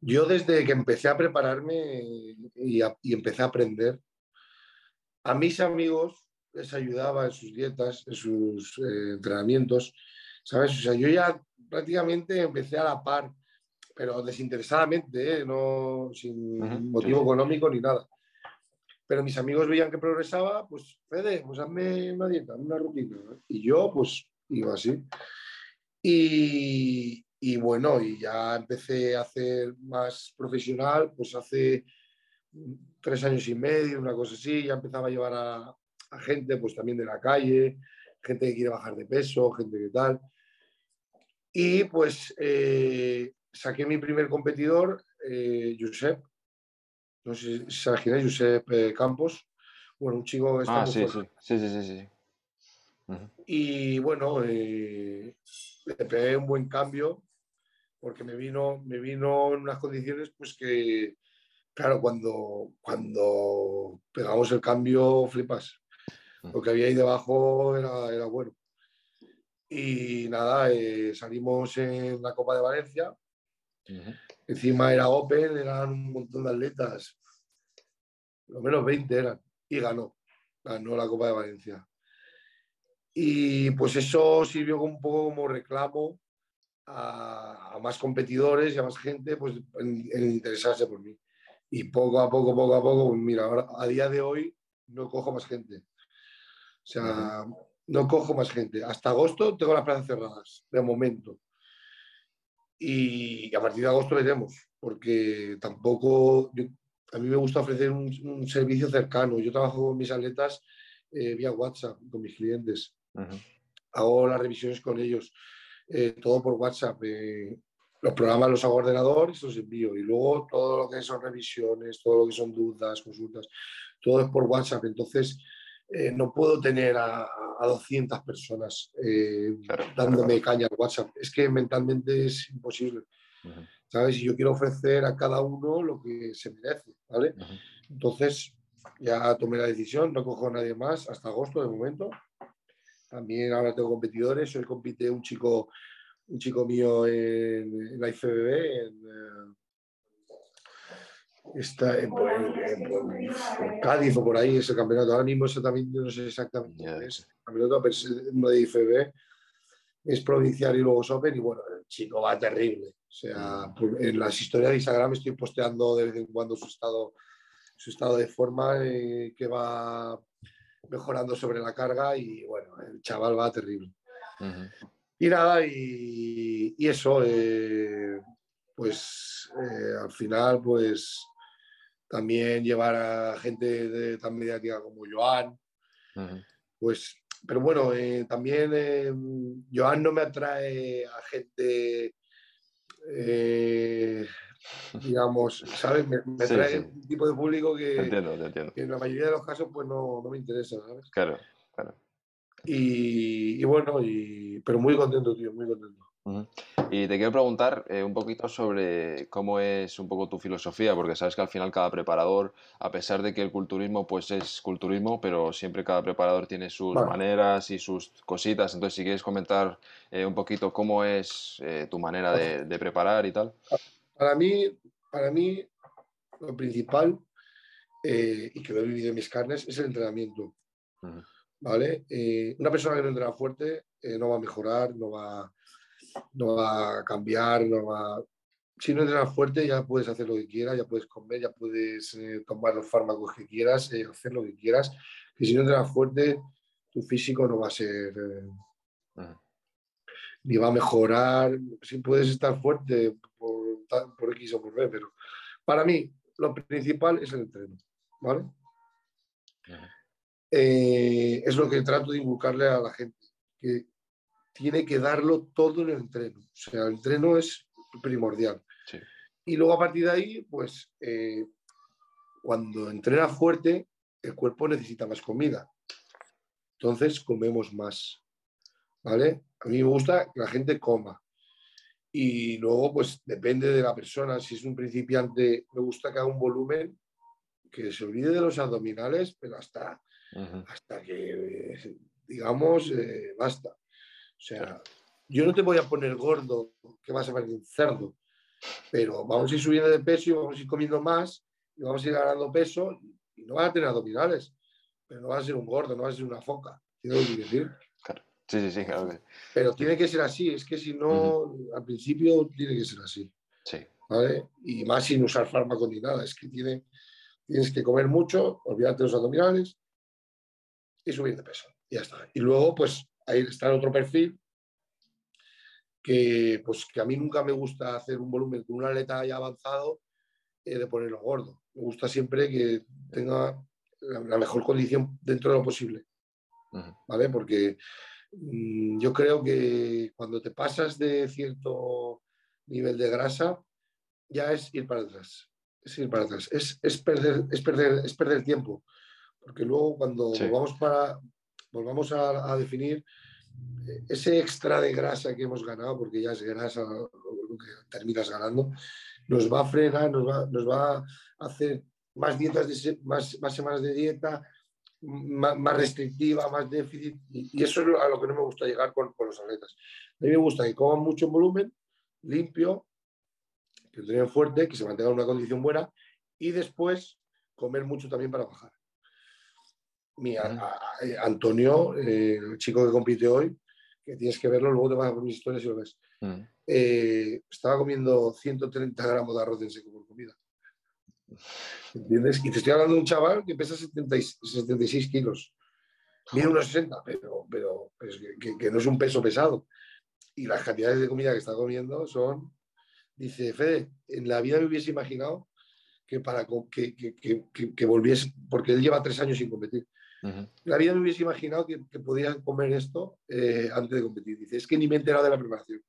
yo desde que empecé a prepararme y, y empecé a aprender, a mis amigos les ayudaba en sus dietas, en sus eh, entrenamientos, ¿sabes? O sea, yo ya prácticamente empecé a la par, pero desinteresadamente, ¿eh? no sin motivo económico ni nada. Pero mis amigos veían que progresaba, pues, Fede, pues hazme una dieta, una rutina. Y yo, pues, iba así. Y, y bueno, y ya empecé a hacer más profesional, pues hace tres años y medio, una cosa así, ya empezaba a llevar a, a gente pues también de la calle, gente que quiere bajar de peso, gente que tal. Y pues eh, saqué mi primer competidor, eh, Josep, no sé si sabes quién es, Josep eh, Campos. Bueno, un chico que está ah, sí, sí, sí, sí, sí, Y bueno, le pegué un buen cambio porque me vino, me vino en unas condiciones pues que, claro, cuando, cuando pegamos el cambio flipas lo que había ahí debajo era, era bueno. Y nada, eh, salimos en la Copa de Valencia. Encima era Open, eran un montón de atletas. Lo menos 20 eran. Y ganó. Ganó la Copa de Valencia. Y pues eso sirvió un poco como reclamo a, más competidores y a más gente pues, en, en, interesarse por mí. Y poco a poco, poco a poco, mira, ahora a día de hoy no cojo más gente. O sea, no cojo más gente. Hasta agosto tengo las plazas cerradas, de momento. Y a partir de agosto veremos, porque tampoco, a mí me gusta ofrecer un, servicio cercano. Yo trabajo con mis atletas eh, vía WhatsApp, con mis clientes. Hago las revisiones con ellos, eh, todo por WhatsApp. Eh, los programas los hago ordenador y los envío. Y luego todo lo que son revisiones, todo lo que son dudas, consultas, todo es por WhatsApp. Entonces, eh, no puedo tener a, 200 personas eh, dándome caña al WhatsApp. Es que mentalmente es imposible. ¿Sabes? Y yo quiero ofrecer a cada uno lo que se merece, ¿vale? Entonces, ya tomé la decisión, no cojo a nadie más hasta agosto de momento. También ahora tengo competidores. Hoy compite un chico, un chico mío en, la IFBB, en, está en, Cádiz o por ahí ese campeonato. Ahora mismo exactamente, no sé exactamente es. campeonato de IFB es provincial y luego es Open. Y bueno, chico va terrible. O sea, en las historias de Instagram estoy posteando de vez en cuando su estado, su estado de forma eh, que va mejorando sobre la carga y bueno, el chaval va terrible. Y nada, y, eso, eh, pues eh, al final, pues también llevar a gente de, tan mediática como Joan, pues, pero bueno, eh, también Joan no me atrae a gente, digamos, ¿sabes? Me, atrae un tipo de público que, en la mayoría de los casos pues no, no me interesa, ¿sabes? Claro, claro. Y, bueno, y, pero muy contento, tío, muy contento. Y te quiero preguntar eh, un poquito sobre cómo es un poco tu filosofía, porque sabes que al final cada preparador, a pesar de que el culturismo pues es culturismo, pero siempre cada preparador tiene sus maneras y sus cositas. Entonces, si quieres comentar eh, un poquito cómo es eh, tu manera de, preparar y tal. Para mí, para mí lo principal, y que lo he vivido en mis carnes, es el entrenamiento. ¿vale? Una persona que no entrena fuerte no va a mejorar, no va, no va a cambiar, no va... Si no entrenas fuerte ya puedes hacer lo que quieras, ya puedes comer, ya puedes eh, tomar los fármacos que quieras, hacer lo que quieras. Que si no entrenas fuerte, tu físico no va a ser... Ni va a mejorar. Si puedes estar fuerte por, por X o por B, pero para mí lo principal es el entreno, ¿vale? Eh, es lo que trato de inculcarle a la gente, que tiene que darlo todo en el entreno. O sea, el entreno es primordial. Y luego a partir de ahí, pues eh, cuando entrena fuerte, el cuerpo necesita más comida. Entonces comemos más. ¿Vale? A mí me gusta que la gente coma. Y luego, pues depende de la persona. Si es un principiante, me gusta que haga un volumen que se olvide de los abdominales, pero hasta hasta que, digamos, eh, basta. O sea, yo no te voy a poner gordo, que vas a ver un cerdo, pero vamos a ir subiendo de peso y vamos a ir comiendo más y vamos a ir ganando peso y no vas a tener abdominales, pero no vas a ser un gordo, no vas a ser una foca. ¿Tienes que decir? Sí, sí, sí, claro Pero tiene que ser así, es que si no, al principio tiene que ser así. Sí. ¿vale? Y más sin usar fármaco ni nada, es que tiene, tienes que comer mucho, olvídate los abdominales, y subir de peso. Ya está. Y luego, pues ahí está el otro perfil que, pues, que a mí nunca me gusta hacer un volumen con una aleta ya avanzado eh, de ponerlo gordo. Me gusta siempre que tenga la, mejor condición dentro de lo posible. ¿Vale? Porque mm, yo creo que cuando te pasas de cierto nivel de grasa, ya es ir para atrás. Es ir para atrás. Es, es perder, es, perder, es perder tiempo porque luego cuando volvamos, para, volvamos a, definir eh, ese extra de grasa que hemos ganado, porque ya es grasa lo que terminas ganando, nos va a frenar, nos va, a hacer más dietas, más, semanas de dieta, más, restrictiva, más déficit, y, eso es a lo que no me gusta llegar con, los atletas. A mí me gusta que coman mucho volumen, limpio, que entrenen fuerte, que se mantenga en una condición buena, y después comer mucho también para bajar mi, Antonio, eh, el chico que compite hoy, que tienes que verlo, luego te vas a ver mis historias y lo ves. Eh, estaba comiendo 130 gramos de arroz en seco por comida. ¿Entiendes? Y te estoy hablando de un chaval que pesa 76 kilos. Mide unos 60, pero, pero que, no es un peso pesado. Y las cantidades de comida que está comiendo son. Dice, Fede, en la vida me hubiese imaginado que para que, que, volviese, porque él lleva tres años sin competir, la vida me hubiese imaginado que, que podía comer esto eh, antes de competir. Dice, es que ni me he enterado de la preparación.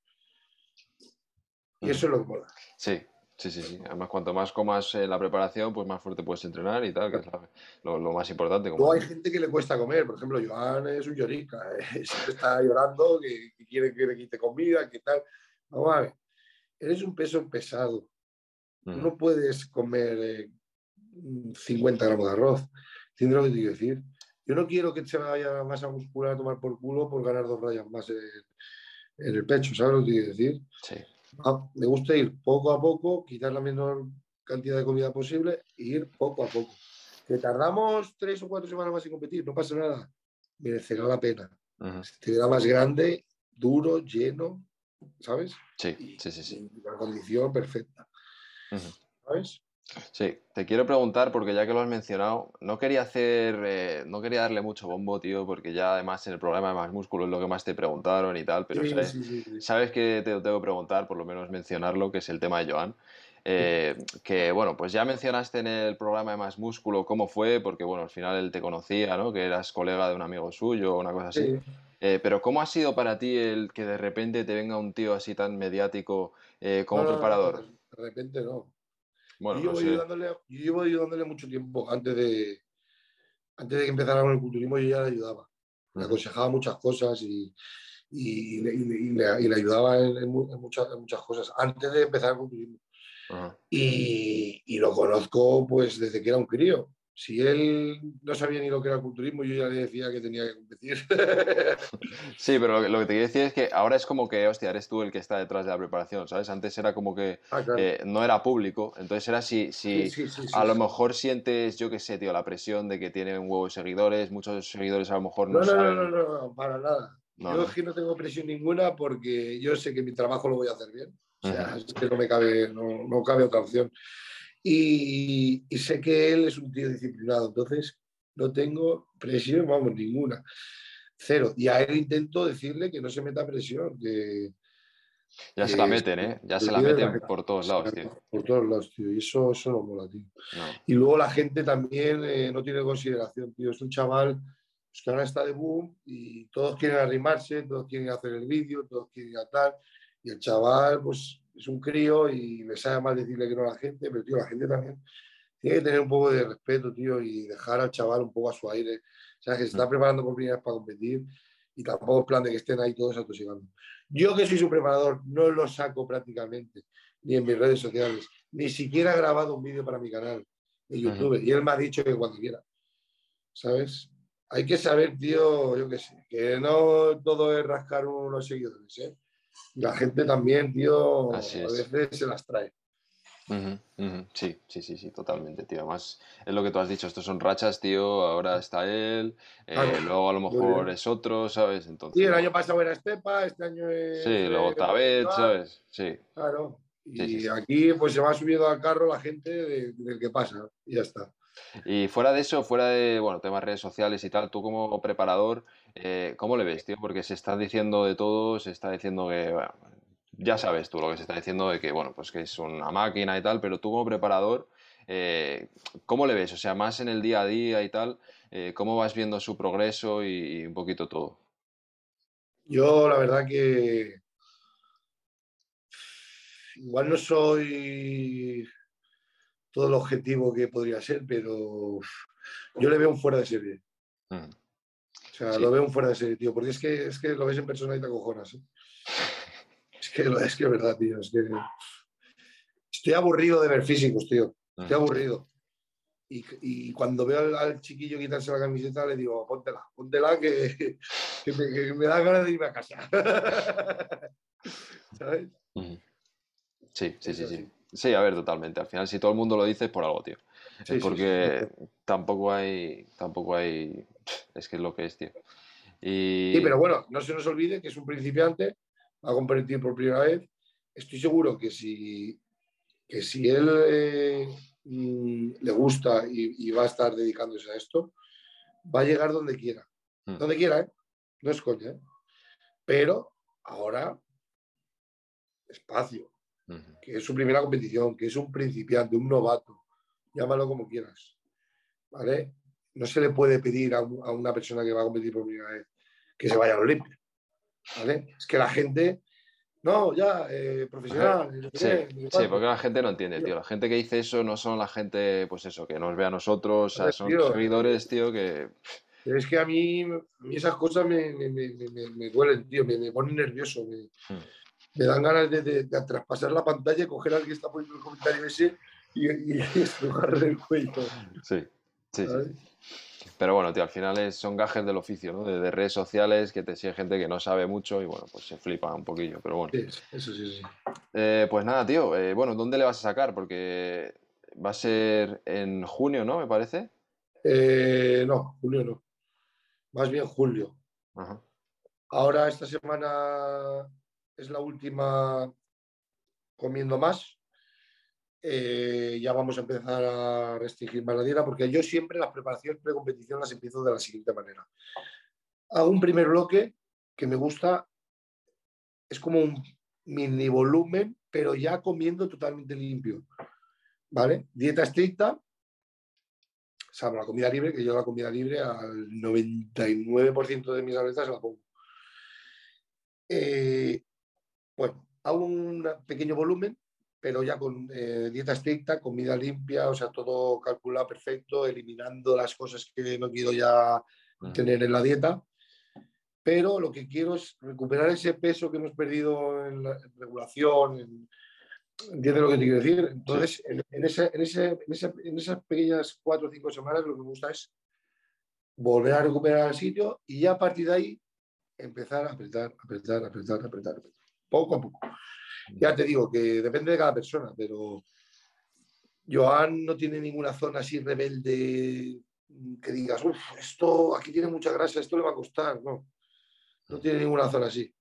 Y eso es lo que mola. Sí, sí, sí, sí. Además, cuanto más comas la preparación, pues más fuerte puedes entrenar y tal, que es lo, más importante. Como... hay gente que le cuesta comer. Por ejemplo, Joan es un llorica. Eh, siempre está llorando, que, quiere que le quite comida, que tal. Vamos a ver. Eres un peso pesado. No puedes comer 50 eh, gramos de arroz. ¿Entiendes lo que te quiero decir? Yo no quiero que se vaya la masa muscular a tomar por culo por ganar dos rayas más en, el pecho, ¿sabes lo que quiero decir? Sí. Ah, me gusta ir poco a poco, quitar la menor cantidad de comida posible e ir poco a poco. Que tardamos tres o cuatro semanas más en competir, no pasa nada. Merecerá la pena. Se te verá más grande, duro, lleno, ¿sabes? Sí, sí, sí, sí. la condición perfecta. ¿Sabes? Sí, te quiero preguntar, porque ya que lo has mencionado, no quería hacer, eh, no quería darle mucho bombo, tío, porque ya además en el programa de Más Músculo es lo que más te preguntaron y tal, pero sabes, que te lo tengo que preguntar, por lo menos mencionarlo, que es el tema de Joan. Eh, que bueno, pues ya mencionaste en el programa de Más Músculo cómo fue, porque bueno, al final él te conocía, ¿no? Que eras colega de un amigo suyo o una cosa así. Eh, pero ¿cómo ha sido para ti el que de repente te venga un tío así tan mediático como preparador? de repente no yo, llevo ayudándole, mucho tiempo. Antes de, antes de que empezara con el culturismo, yo ya le ayudaba. Le aconsejaba muchas cosas y, y, le, ayudaba en, muchas, muchas, cosas antes de empezar el culturismo. y, y, lo conozco pues desde que era un crío si él no sabía ni lo que era culturismo, yo ya le decía que tenía que competir. Sí, pero lo, que te quiero decir es que ahora es como que, hostia, eres tú el que está detrás de la preparación, ¿sabes? Antes era como que ah, eh, no era público, entonces era si, si a lo mejor sientes, yo qué sé, tío, la presión de que tiene un huevo de seguidores, muchos seguidores a lo mejor no, no saben... No, no, no, para nada. yo es que no tengo presión ninguna porque yo sé que mi trabajo lo voy a hacer bien. O sea, es que no me cabe, no, no cabe otra opción. Y, sé que él es un tío disciplinado, entonces no tengo presión, vamos, ninguna. Cero. Y a él intento decirle que no se meta presión, que... Ya se la meten, ¿eh? Ya se la meten por todos lados, tío. Por todos lados, tío. Y eso, eso no mola, tío. Y luego la gente también eh, no tiene consideración, tío. Es un chaval pues, que ahora está de boom y todos quieren arrimarse, todos quieren hacer el vídeo, todos quieren a tal. Y el chaval, pues es un crío y me sabe mal decirle que no a la gente, pero tío, la gente también tiene que tener un poco de respeto, tío, y dejar al chaval un poco a su aire. O sea, que se está preparando por primera vez para competir y tampoco es plan de que estén ahí todos atosigando. Yo que soy su preparador, no lo saco prácticamente, ni en mis redes sociales, ni siquiera he grabado un vídeo para mi canal en YouTube. Y él me ha dicho que cuando quiera. ¿Sabes? Hay que saber, tío, yo qué sé, que no todo es rascar unos seguidores, ¿eh? La gente también, tío, a veces se las trae. Sí, sí, sí, sí, totalmente, tío. Además, es lo que tú has dicho, estos son rachas, tío. Ahora está él, eh, luego a lo mejor es otro, ¿sabes? Entonces, sí, el año pasado era Estepa, este año es. Sí, luego eh, Tabet, ¿sabes? Sí. Claro. Y aquí, pues se va subiendo al carro la gente del que pasa, y ya está. Y fuera de eso, fuera de, bueno, temas redes sociales y tal, tú como preparador, eh, ¿cómo le ves, tío? Porque se está diciendo de todo, se está diciendo que, bueno, ya sabes tú lo que se está diciendo de que, bueno, pues que es una máquina y tal, pero tú como preparador, eh, ¿cómo le ves? O sea, más en el día a día y tal, eh, ¿cómo vas viendo su progreso y, un poquito todo? Yo, la verdad que igual no soy todo el objetivo que podría ser, pero yo le veo un fuera de serie. Mm. O sea, lo veo un fuera de serie, tío, porque es que, es que lo ves en persona y te acojonas. ¿eh? Es, que, es que es verdad, tío. Es que estoy aburrido de ver físicos, tío. Estoy mm. aburrido. Y, y, cuando veo al, chiquillo quitarse la camiseta, le digo, póntela, póntela que, que, me, me, da ganas de irme a casa. ¿Sabes? Sí, sí, sí, sí. Sí, a ver, totalmente. Al final, si todo el mundo lo dice, es por algo, tío. Es porque tampoco hay. Tampoco hay. Es que es lo que es, tío. Y... Sí, pero bueno, no se nos olvide que es un principiante, va a competir por primera vez. Estoy seguro que si, que si él eh, mm, le gusta y, va a estar dedicándose a esto, va a llegar donde quiera. Hmm. Donde quiera, ¿eh? No es coña, ¿eh? Pero ahora, espacio que es su primera competición, que es un principiante, un novato, llámalo como quieras, ¿vale? No se le puede pedir a, una persona que va a competir por primera vez que se vaya al Olimpia, ¿vale? Es que la gente, no, ya, eh, profesional. Sí, sí, porque la gente no entiende, tío. La gente que dice eso no son la gente, pues eso, que nos ve a nosotros, son seguidores, tío, que... es que a mí, esas cosas me, me, duelen, tío, me, ponen nervioso. Hmm me dan ganas de, traspasar la pantalla, coger al que está poniendo el comentario ese y, y, el cuello. Sí, sí, sí. Pero bueno, tío, al final son gajes del oficio, ¿no? De, redes sociales que te sigue gente que no sabe mucho y bueno, pues se flipa un poquillo, pero bueno. Sí, eso sí, sí. Eh, pues nada, tío, eh, bueno, ¿dónde le vas a sacar? Porque va a ser en junio, ¿no? Me parece. Eh, no, junio no. Más bien julio. Ahora esta semana es la última comiendo más. Eh, ya vamos a empezar a restringir más la dieta, porque yo siempre las preparaciones pre-competición las empiezo de la siguiente manera. Hago un primer bloque que me gusta, es como un mini volumen, pero ya comiendo totalmente limpio. ¿Vale? Dieta estricta, salvo la comida libre, que yo la comida libre al 99% de mis atletas la pongo. Eh, bueno, hago un pequeño volumen, pero ya con eh, dieta estricta, comida limpia, o sea, todo calculado perfecto, eliminando las cosas que no quiero ya tener en la dieta. Pero lo que quiero es recuperar ese peso que hemos perdido en la regulación, en, ¿Entiendes lo que te quiero decir? Entonces, en, en, esas pequeñas cuatro o cinco semanas lo que me gusta es volver a recuperar el sitio y ya a partir de ahí empezar a apretar, apretar, apretar, apretar, apretar, poco a poco. Ya te digo que depende de cada persona, pero Joan no tiene ninguna zona así rebelde que digas, uff, esto aquí tiene mucha grasa, esto le va a costar. No, no tiene ninguna zona así.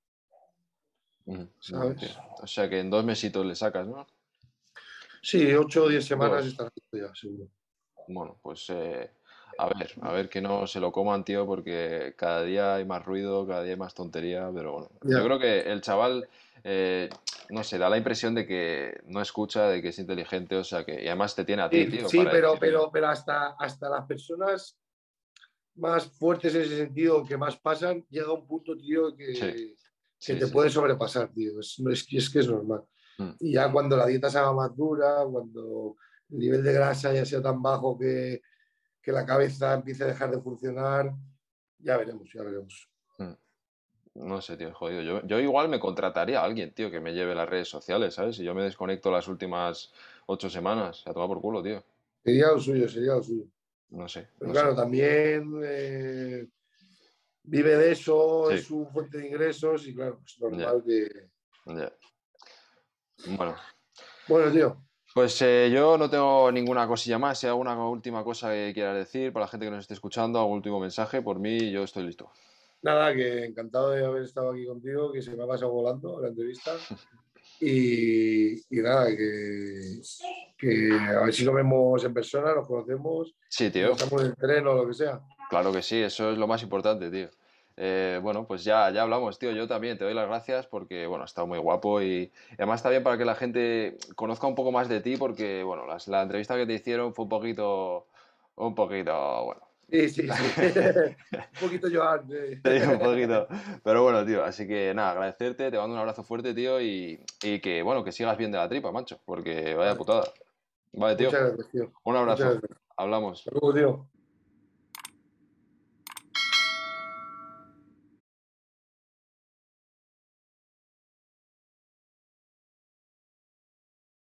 O sea que en dos mesitos le sacas, ¿no? Sí, ocho o diez semanas está ya, seguro. Bueno, pues eh, a ver, a ver que no se lo coman, tío, porque cada día hay más ruido, cada día hay más tontería, pero bueno. Yo creo que el chaval, eh, no sé, da la impresión de que no escucha, de que es inteligente, o sea que, y además te tiene a ti, tío. Sí, pero, pero, pero hasta, hasta las personas más fuertes en ese sentido, que más pasan, llega un punto, tío, que se te puede sobrepasar, tío. Es, es, es, que es normal. Mm. Y ya cuando la dieta se haga más dura, cuando el nivel de grasa ya sea tan bajo que, que la cabeza empiece a dejar de funcionar, ya veremos, ya veremos. No sé, tío, jodido. Yo, yo, igual me contrataría a alguien, tío, que me lleve las redes sociales, ¿sabes? Si yo me desconecto las últimas ocho semanas, a tomar por culo, tío. Sería lo suyo, sería lo suyo. No sé. Pero claro, también eh, vive de eso, es su fuente de ingresos y claro, es normal que... Bueno. Bueno, tío. Pues eh, yo no tengo ninguna cosilla más. Si hay alguna última cosa que quieras decir para la gente que nos esté escuchando, algún último mensaje, por mí yo estoy listo. Nada, que encantado de haber estado aquí contigo, que se me ha pasado volando la entrevista. Y, nada, que, que, a ver si lo vemos en persona, nos conocemos. Sí, tío. Estamos en tren o lo que sea. Claro que sí, eso es lo más importante, tío. Eh, bueno, pues ya, ya hablamos, tío. Yo también te doy las gracias porque, bueno, ha estado muy guapo y, además está bien para que la gente conozca un poco más de ti porque, bueno, la entrevista que te hicieron fue un poquito, un poquito, bueno. Sí, sí, sí. un poquito Joan. Sí. un poquito. Pero bueno, tío, así que nada, agradecerte, te mando un abrazo fuerte, tío, y, que, bueno, que sigas bien de la tripa, macho, porque vaya putada. Vale, tío. Muchas gracias, tío. Un abrazo. Hablamos. Hasta tío.